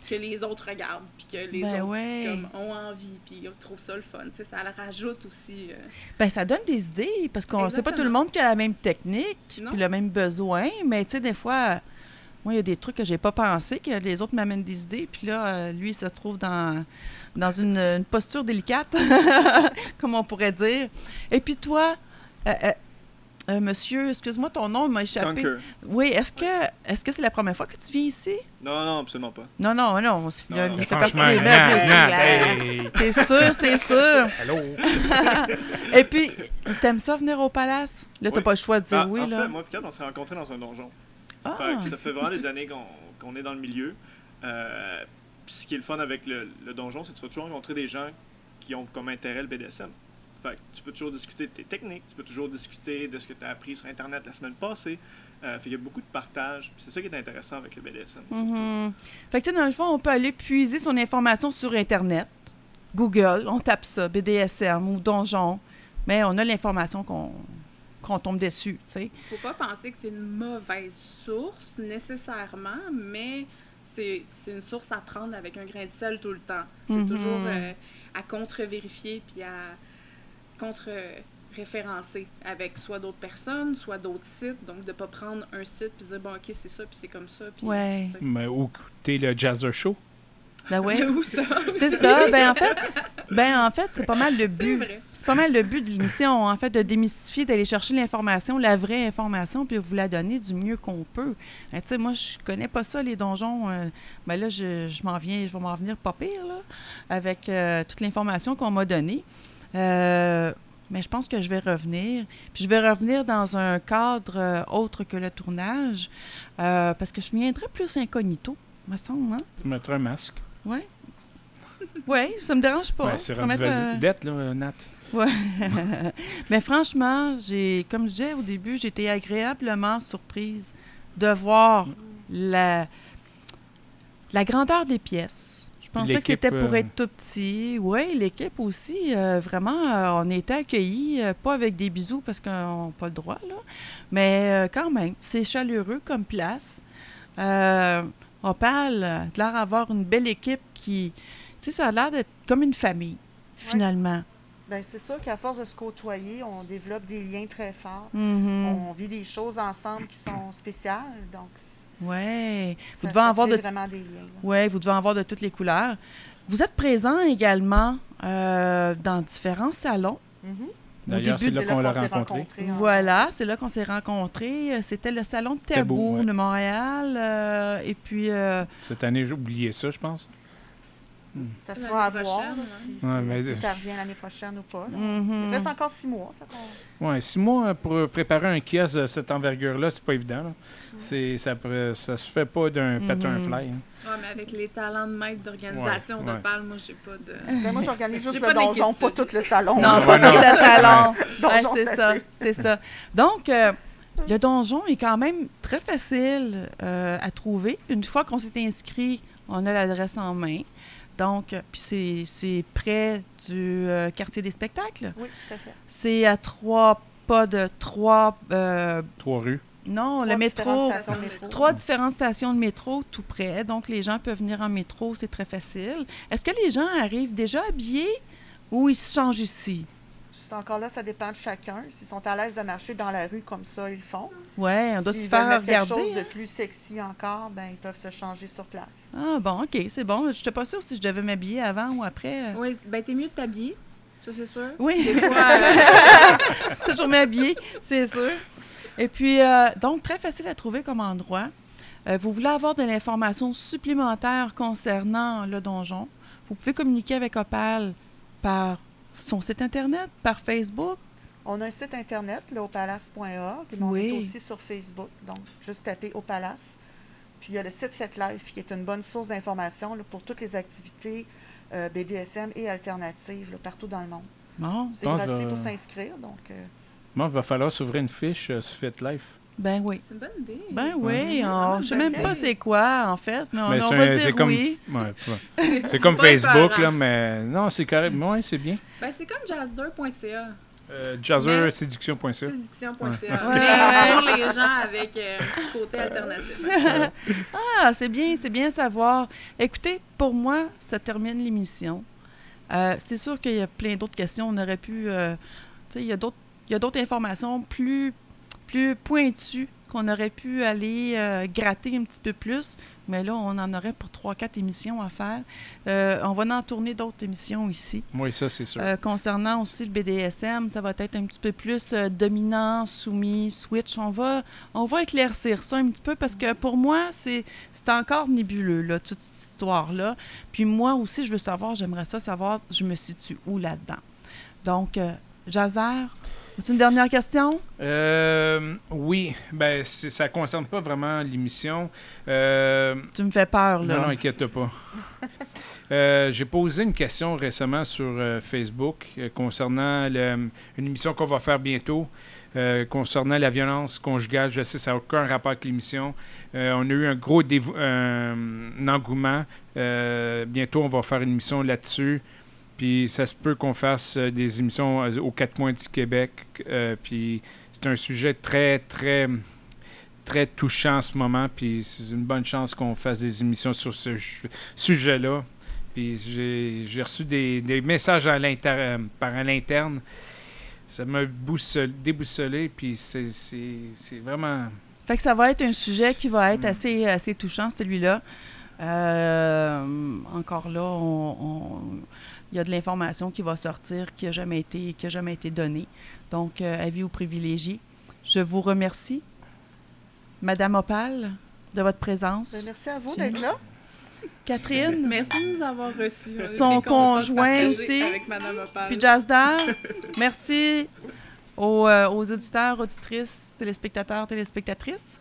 Speaker 7: que les autres regardent, puis que les
Speaker 1: Ben
Speaker 7: autres
Speaker 1: ouais.
Speaker 7: comme, ont envie, puis ils trouvent ça le fun. Tu sais, ça le rajoute aussi. euh,
Speaker 1: Ben, ça donne des idées, parce qu'on c'est pas tout le monde qui a la même technique, puis le même besoin, mais tu sais, des fois, moi, il y a des trucs que j'ai pas pensé, que les autres m'amènent des idées, puis là, euh, lui, il se trouve dans, dans une, une posture délicate, comme on pourrait dire. Et puis toi, euh, euh, monsieur, excuse-moi, ton nom m'a échappé. Oui, est-ce que est-ce que c'est la première fois que tu viens ici?
Speaker 5: Non, non, absolument pas.
Speaker 1: Non, non, non, c'est-
Speaker 5: Non, non.
Speaker 1: fait partie
Speaker 2: franchement,
Speaker 1: des meubles C'est sûr, c'est sûr.
Speaker 2: Allô?
Speaker 1: Et puis, t'aimes ça venir au palace? Là, t'as
Speaker 5: Oui.
Speaker 1: pas le choix de dire
Speaker 5: Ah,
Speaker 1: oui,
Speaker 5: en
Speaker 1: là.
Speaker 5: fait, moi et on s'est rencontrés dans un donjon.
Speaker 1: Ah.
Speaker 5: Fait que ça fait vraiment des années qu'on qu'on est dans le milieu. Euh, puis ce qui est le fun avec le, le donjon, c'est que tu vas toujours rencontrer des gens qui ont comme intérêt le BDSM. Fait que tu peux toujours discuter de tes techniques, tu peux toujours discuter de ce que tu as appris sur Internet la semaine passée. Euh, fait qu'il y a beaucoup de partage. C'est ça qui est intéressant avec le BDSM. surtout.
Speaker 1: Mhm. Fait que, tu sais, dans le fond, on peut aller puiser son information sur Internet. Google, on tape ça, BDSM ou donjon. Mais on a l'information qu'on qu'on tombe dessus, tu sais.
Speaker 7: faut pas penser que c'est une mauvaise source nécessairement, mais c'est c'est une source à prendre avec un grain de sel tout le temps. C'est
Speaker 1: Mhm.
Speaker 7: toujours euh, à contre-vérifier puis à contre-référencer avec soit d'autres personnes, soit d'autres sites. Donc, de pas prendre un site puis dire, bon, OK, c'est ça, puis c'est comme ça. Puis,
Speaker 1: Ouais.
Speaker 2: Mais Ou écouter le Jazzer Show?
Speaker 1: Ben ouais.
Speaker 7: Où ça?
Speaker 1: C'est ça. Ben en fait, ben en fait, c'est pas mal le but. C'est pas mal le but de l'émission, en fait, de démystifier, d'aller chercher l'information, la vraie information, puis vous la donner du mieux qu'on peut. Hein, tu sais, moi, je connais pas ça, les donjons. euh, ben là, je, je m'en viens, je vais m'en venir pas pire, là, avec euh, toute l'information qu'on m'a donnée. Euh, mais je pense que je vais revenir. Puis je vais revenir dans un cadre euh, autre que le tournage, euh, parce que je viendrai plus incognito, me semble, hein?
Speaker 2: Tu mettras un masque.
Speaker 1: Oui. Oui, ça me dérange pas.
Speaker 2: Ouais, c'est
Speaker 1: mettre, euh,
Speaker 2: Dette, là, Nat.
Speaker 1: Ouais. Mais franchement, j'ai, comme je disais au début, j'ai été agréablement surprise de voir la, la grandeur des pièces. Je pensais que c'était pour
Speaker 2: euh,
Speaker 1: être tout petit. Oui, l'équipe aussi. euh, vraiment, euh, on été accueillis, euh, pas avec des bisous parce qu'on n'a pas le droit, là. Mais euh, quand même, c'est chaleureux comme place. Euh, Opal a l'air d'avoir une belle équipe qui. Tu sais, ça a l'air d'être comme une famille, finalement.
Speaker 6: Ben, c'est sûr qu'à force de se côtoyer, on développe des liens très forts.
Speaker 1: Mhm.
Speaker 6: On vit des choses ensemble qui sont spéciales. Donc,
Speaker 1: Ouais. Vous devez
Speaker 6: ça
Speaker 1: avoir de
Speaker 6: vraiment des liens. là.
Speaker 1: Oui, vous devez en avoir de toutes les couleurs. Vous êtes présent également euh, dans différents salons.
Speaker 6: Mhm.
Speaker 2: D'ailleurs,
Speaker 1: début,
Speaker 2: c'est là qu'on l'a rencontré.
Speaker 1: Voilà, c'est là qu'on s'est rencontrés. C'était le salon de Tabou,
Speaker 2: Tabou, ouais.
Speaker 1: de Montréal. euh, et puis, euh,
Speaker 2: Cette année, j'ai oublié ça, je pense.
Speaker 6: Ça
Speaker 7: L'année
Speaker 6: sera à voir
Speaker 7: ouais.
Speaker 6: si, si-
Speaker 2: Ouais, mais-
Speaker 6: si ça revient l'année prochaine ou pas.
Speaker 1: mhm.
Speaker 6: Il reste encore six mois.
Speaker 2: Ouais, six mois pour préparer un kiosque de cette envergure-là, c'est pas évident. là. Ça, ça se fait pas d'un un fly. hein.
Speaker 7: Ouais, mais avec les talents de maître d'organisation
Speaker 2: Ouais,
Speaker 7: de
Speaker 2: ouais.
Speaker 7: PAL, moi, j'ai pas de.
Speaker 6: Ben, moi, j'organise juste
Speaker 7: J'ai
Speaker 6: le
Speaker 7: pas
Speaker 6: donjon, pas tout le salon.
Speaker 1: non, pas tout le salon. C'est
Speaker 6: c'est
Speaker 1: ça, c'est ça. Donc, euh, le donjon est quand même très facile euh, à trouver. Une fois qu'on s'est inscrit, on a l'adresse en main. Donc, puis c'est, c'est près du euh, quartier des spectacles.
Speaker 6: Oui, tout à fait.
Speaker 1: C'est à trois pas de trois. euh,
Speaker 2: Trois rues.
Speaker 1: non,
Speaker 6: Trois
Speaker 1: le
Speaker 6: différentes
Speaker 1: métro.
Speaker 6: stations de métro.
Speaker 1: Trois différentes stations de métro tout près. Donc, les gens peuvent venir en métro, c'est très facile. Est-ce que les gens arrivent déjà habillés ou ils se changent ici?
Speaker 6: C'est encore là, ça dépend de chacun. S'ils sont à l'aise de marcher dans la rue comme ça, ils le font.
Speaker 1: Oui, on doit
Speaker 6: S'ils
Speaker 1: se faire
Speaker 6: mettre quelque
Speaker 1: regarder.
Speaker 6: chose de
Speaker 1: hein?
Speaker 6: plus sexy encore, ben ils peuvent se changer sur place.
Speaker 1: Ah bon, OK, c'est bon. Je n'étais pas sûre si je devais m'habiller avant ou après.
Speaker 7: Oui, ben, t'es mieux de t'habiller. Ça, c'est sûr.
Speaker 1: Oui,
Speaker 7: Des fois, euh,
Speaker 1: toujours m'habiller, c'est sûr. Et puis, euh, donc, très facile à trouver comme endroit. Euh, vous voulez avoir de l'information supplémentaire concernant le donjon, vous pouvez communiquer avec Opal par son site Internet, par Facebook?
Speaker 6: On a un site internet, le opalace.org, mais on est aussi sur Facebook, donc juste taper au Palace. Puis il y a le site FetLife qui est une bonne source d'information là, pour toutes les activités euh, BDSM et alternatives là, partout dans le monde.
Speaker 1: Bon,
Speaker 6: C'est
Speaker 2: Bon,
Speaker 6: gratuit pour s'inscrire, donc euh,
Speaker 2: Bon, il va falloir s'ouvrir une fiche euh, sur FitLife.
Speaker 1: Ben oui.
Speaker 7: c'est une bonne idée.
Speaker 1: Ben oui, on- je sais même pas c'est quoi, en fait, mais on,
Speaker 2: Mais
Speaker 1: on
Speaker 2: c'est
Speaker 1: va
Speaker 2: un-
Speaker 1: dire
Speaker 2: c'est comme,
Speaker 1: oui.
Speaker 2: ouais, ouais. C'est comme Facebook, là, mais non, c'est correct. Oui, c'est bien.
Speaker 7: Ben, c'est comme jazzdeur.ca.
Speaker 2: Euh,
Speaker 7: Mais-
Speaker 2: JazzerSéduction.ca.
Speaker 7: Séduction.ca.
Speaker 1: Ouais.
Speaker 7: Mais pour les gens avec euh, un petit côté alternatif.
Speaker 1: Ah, c'est bien, c'est bien savoir. Écoutez, pour moi, ça termine l'émission. Euh, c'est sûr qu'il y a plein d'autres questions. On aurait pu. euh, tu sais, il y a d'autres, il y a d'autres informations plus, plus pointues qu'on aurait pu aller euh, gratter un petit peu plus. Mais là, on en aurait pour 3-4 émissions à faire. Euh, on va en tourner d'autres émissions ici.
Speaker 2: Oui, ça, c'est sûr.
Speaker 1: Euh, concernant aussi le BDSM, ça va être un petit peu plus euh, dominant, soumis, switch. On va, on va éclaircir ça un petit peu parce que pour moi, c'est c'est encore nébuleux, là, toute cette histoire-là. Puis moi aussi, je veux savoir, j'aimerais ça savoir, je me situe où là-dedans. Donc, Jazer, as-tu une dernière question?
Speaker 2: Euh, oui, ben, ça concerne pas vraiment l'émission. Euh,
Speaker 1: Tu me fais peur, là.
Speaker 2: Non, non, inquiète pas. Euh, J'ai posé une question récemment sur Facebook concernant le- une émission qu'on va faire bientôt. euh, concernant la violence conjugale, je sais, ça n'a aucun rapport avec l'émission. Euh, on a eu un gros dévo- un engouement. Euh, bientôt, on va faire une émission là-dessus. Puis ça se peut qu'on fasse euh, des émissions euh, aux quatre coins du Québec. Euh, puis c'est un sujet très, très, très touchant en ce moment. Puis c'est une bonne chance qu'on fasse des émissions sur ce sujet-là. Puis j'ai reçu des, des messages à par à l'interne. Ça m'a déboussolé. Puis c'est- vraiment.
Speaker 1: Fait que ça va être un sujet qui va être assez, assez touchant, celui-là. Encore là, on- il y a de l'information qui va sortir qui n'a jamais, été- qui a jamais été donnée. Donc, euh, avis aux privilégiés. Je vous remercie, Madame Opal, de votre présence.
Speaker 6: ben, merci à vous d'être là.
Speaker 1: Catherine,
Speaker 7: Merci de nous avoir reçus.
Speaker 1: Son conjoint aussi.
Speaker 7: Avec Madame Opal.
Speaker 1: puis Jazdar, merci aux, euh, aux auditeurs, auditrices, téléspectateurs, téléspectatrices.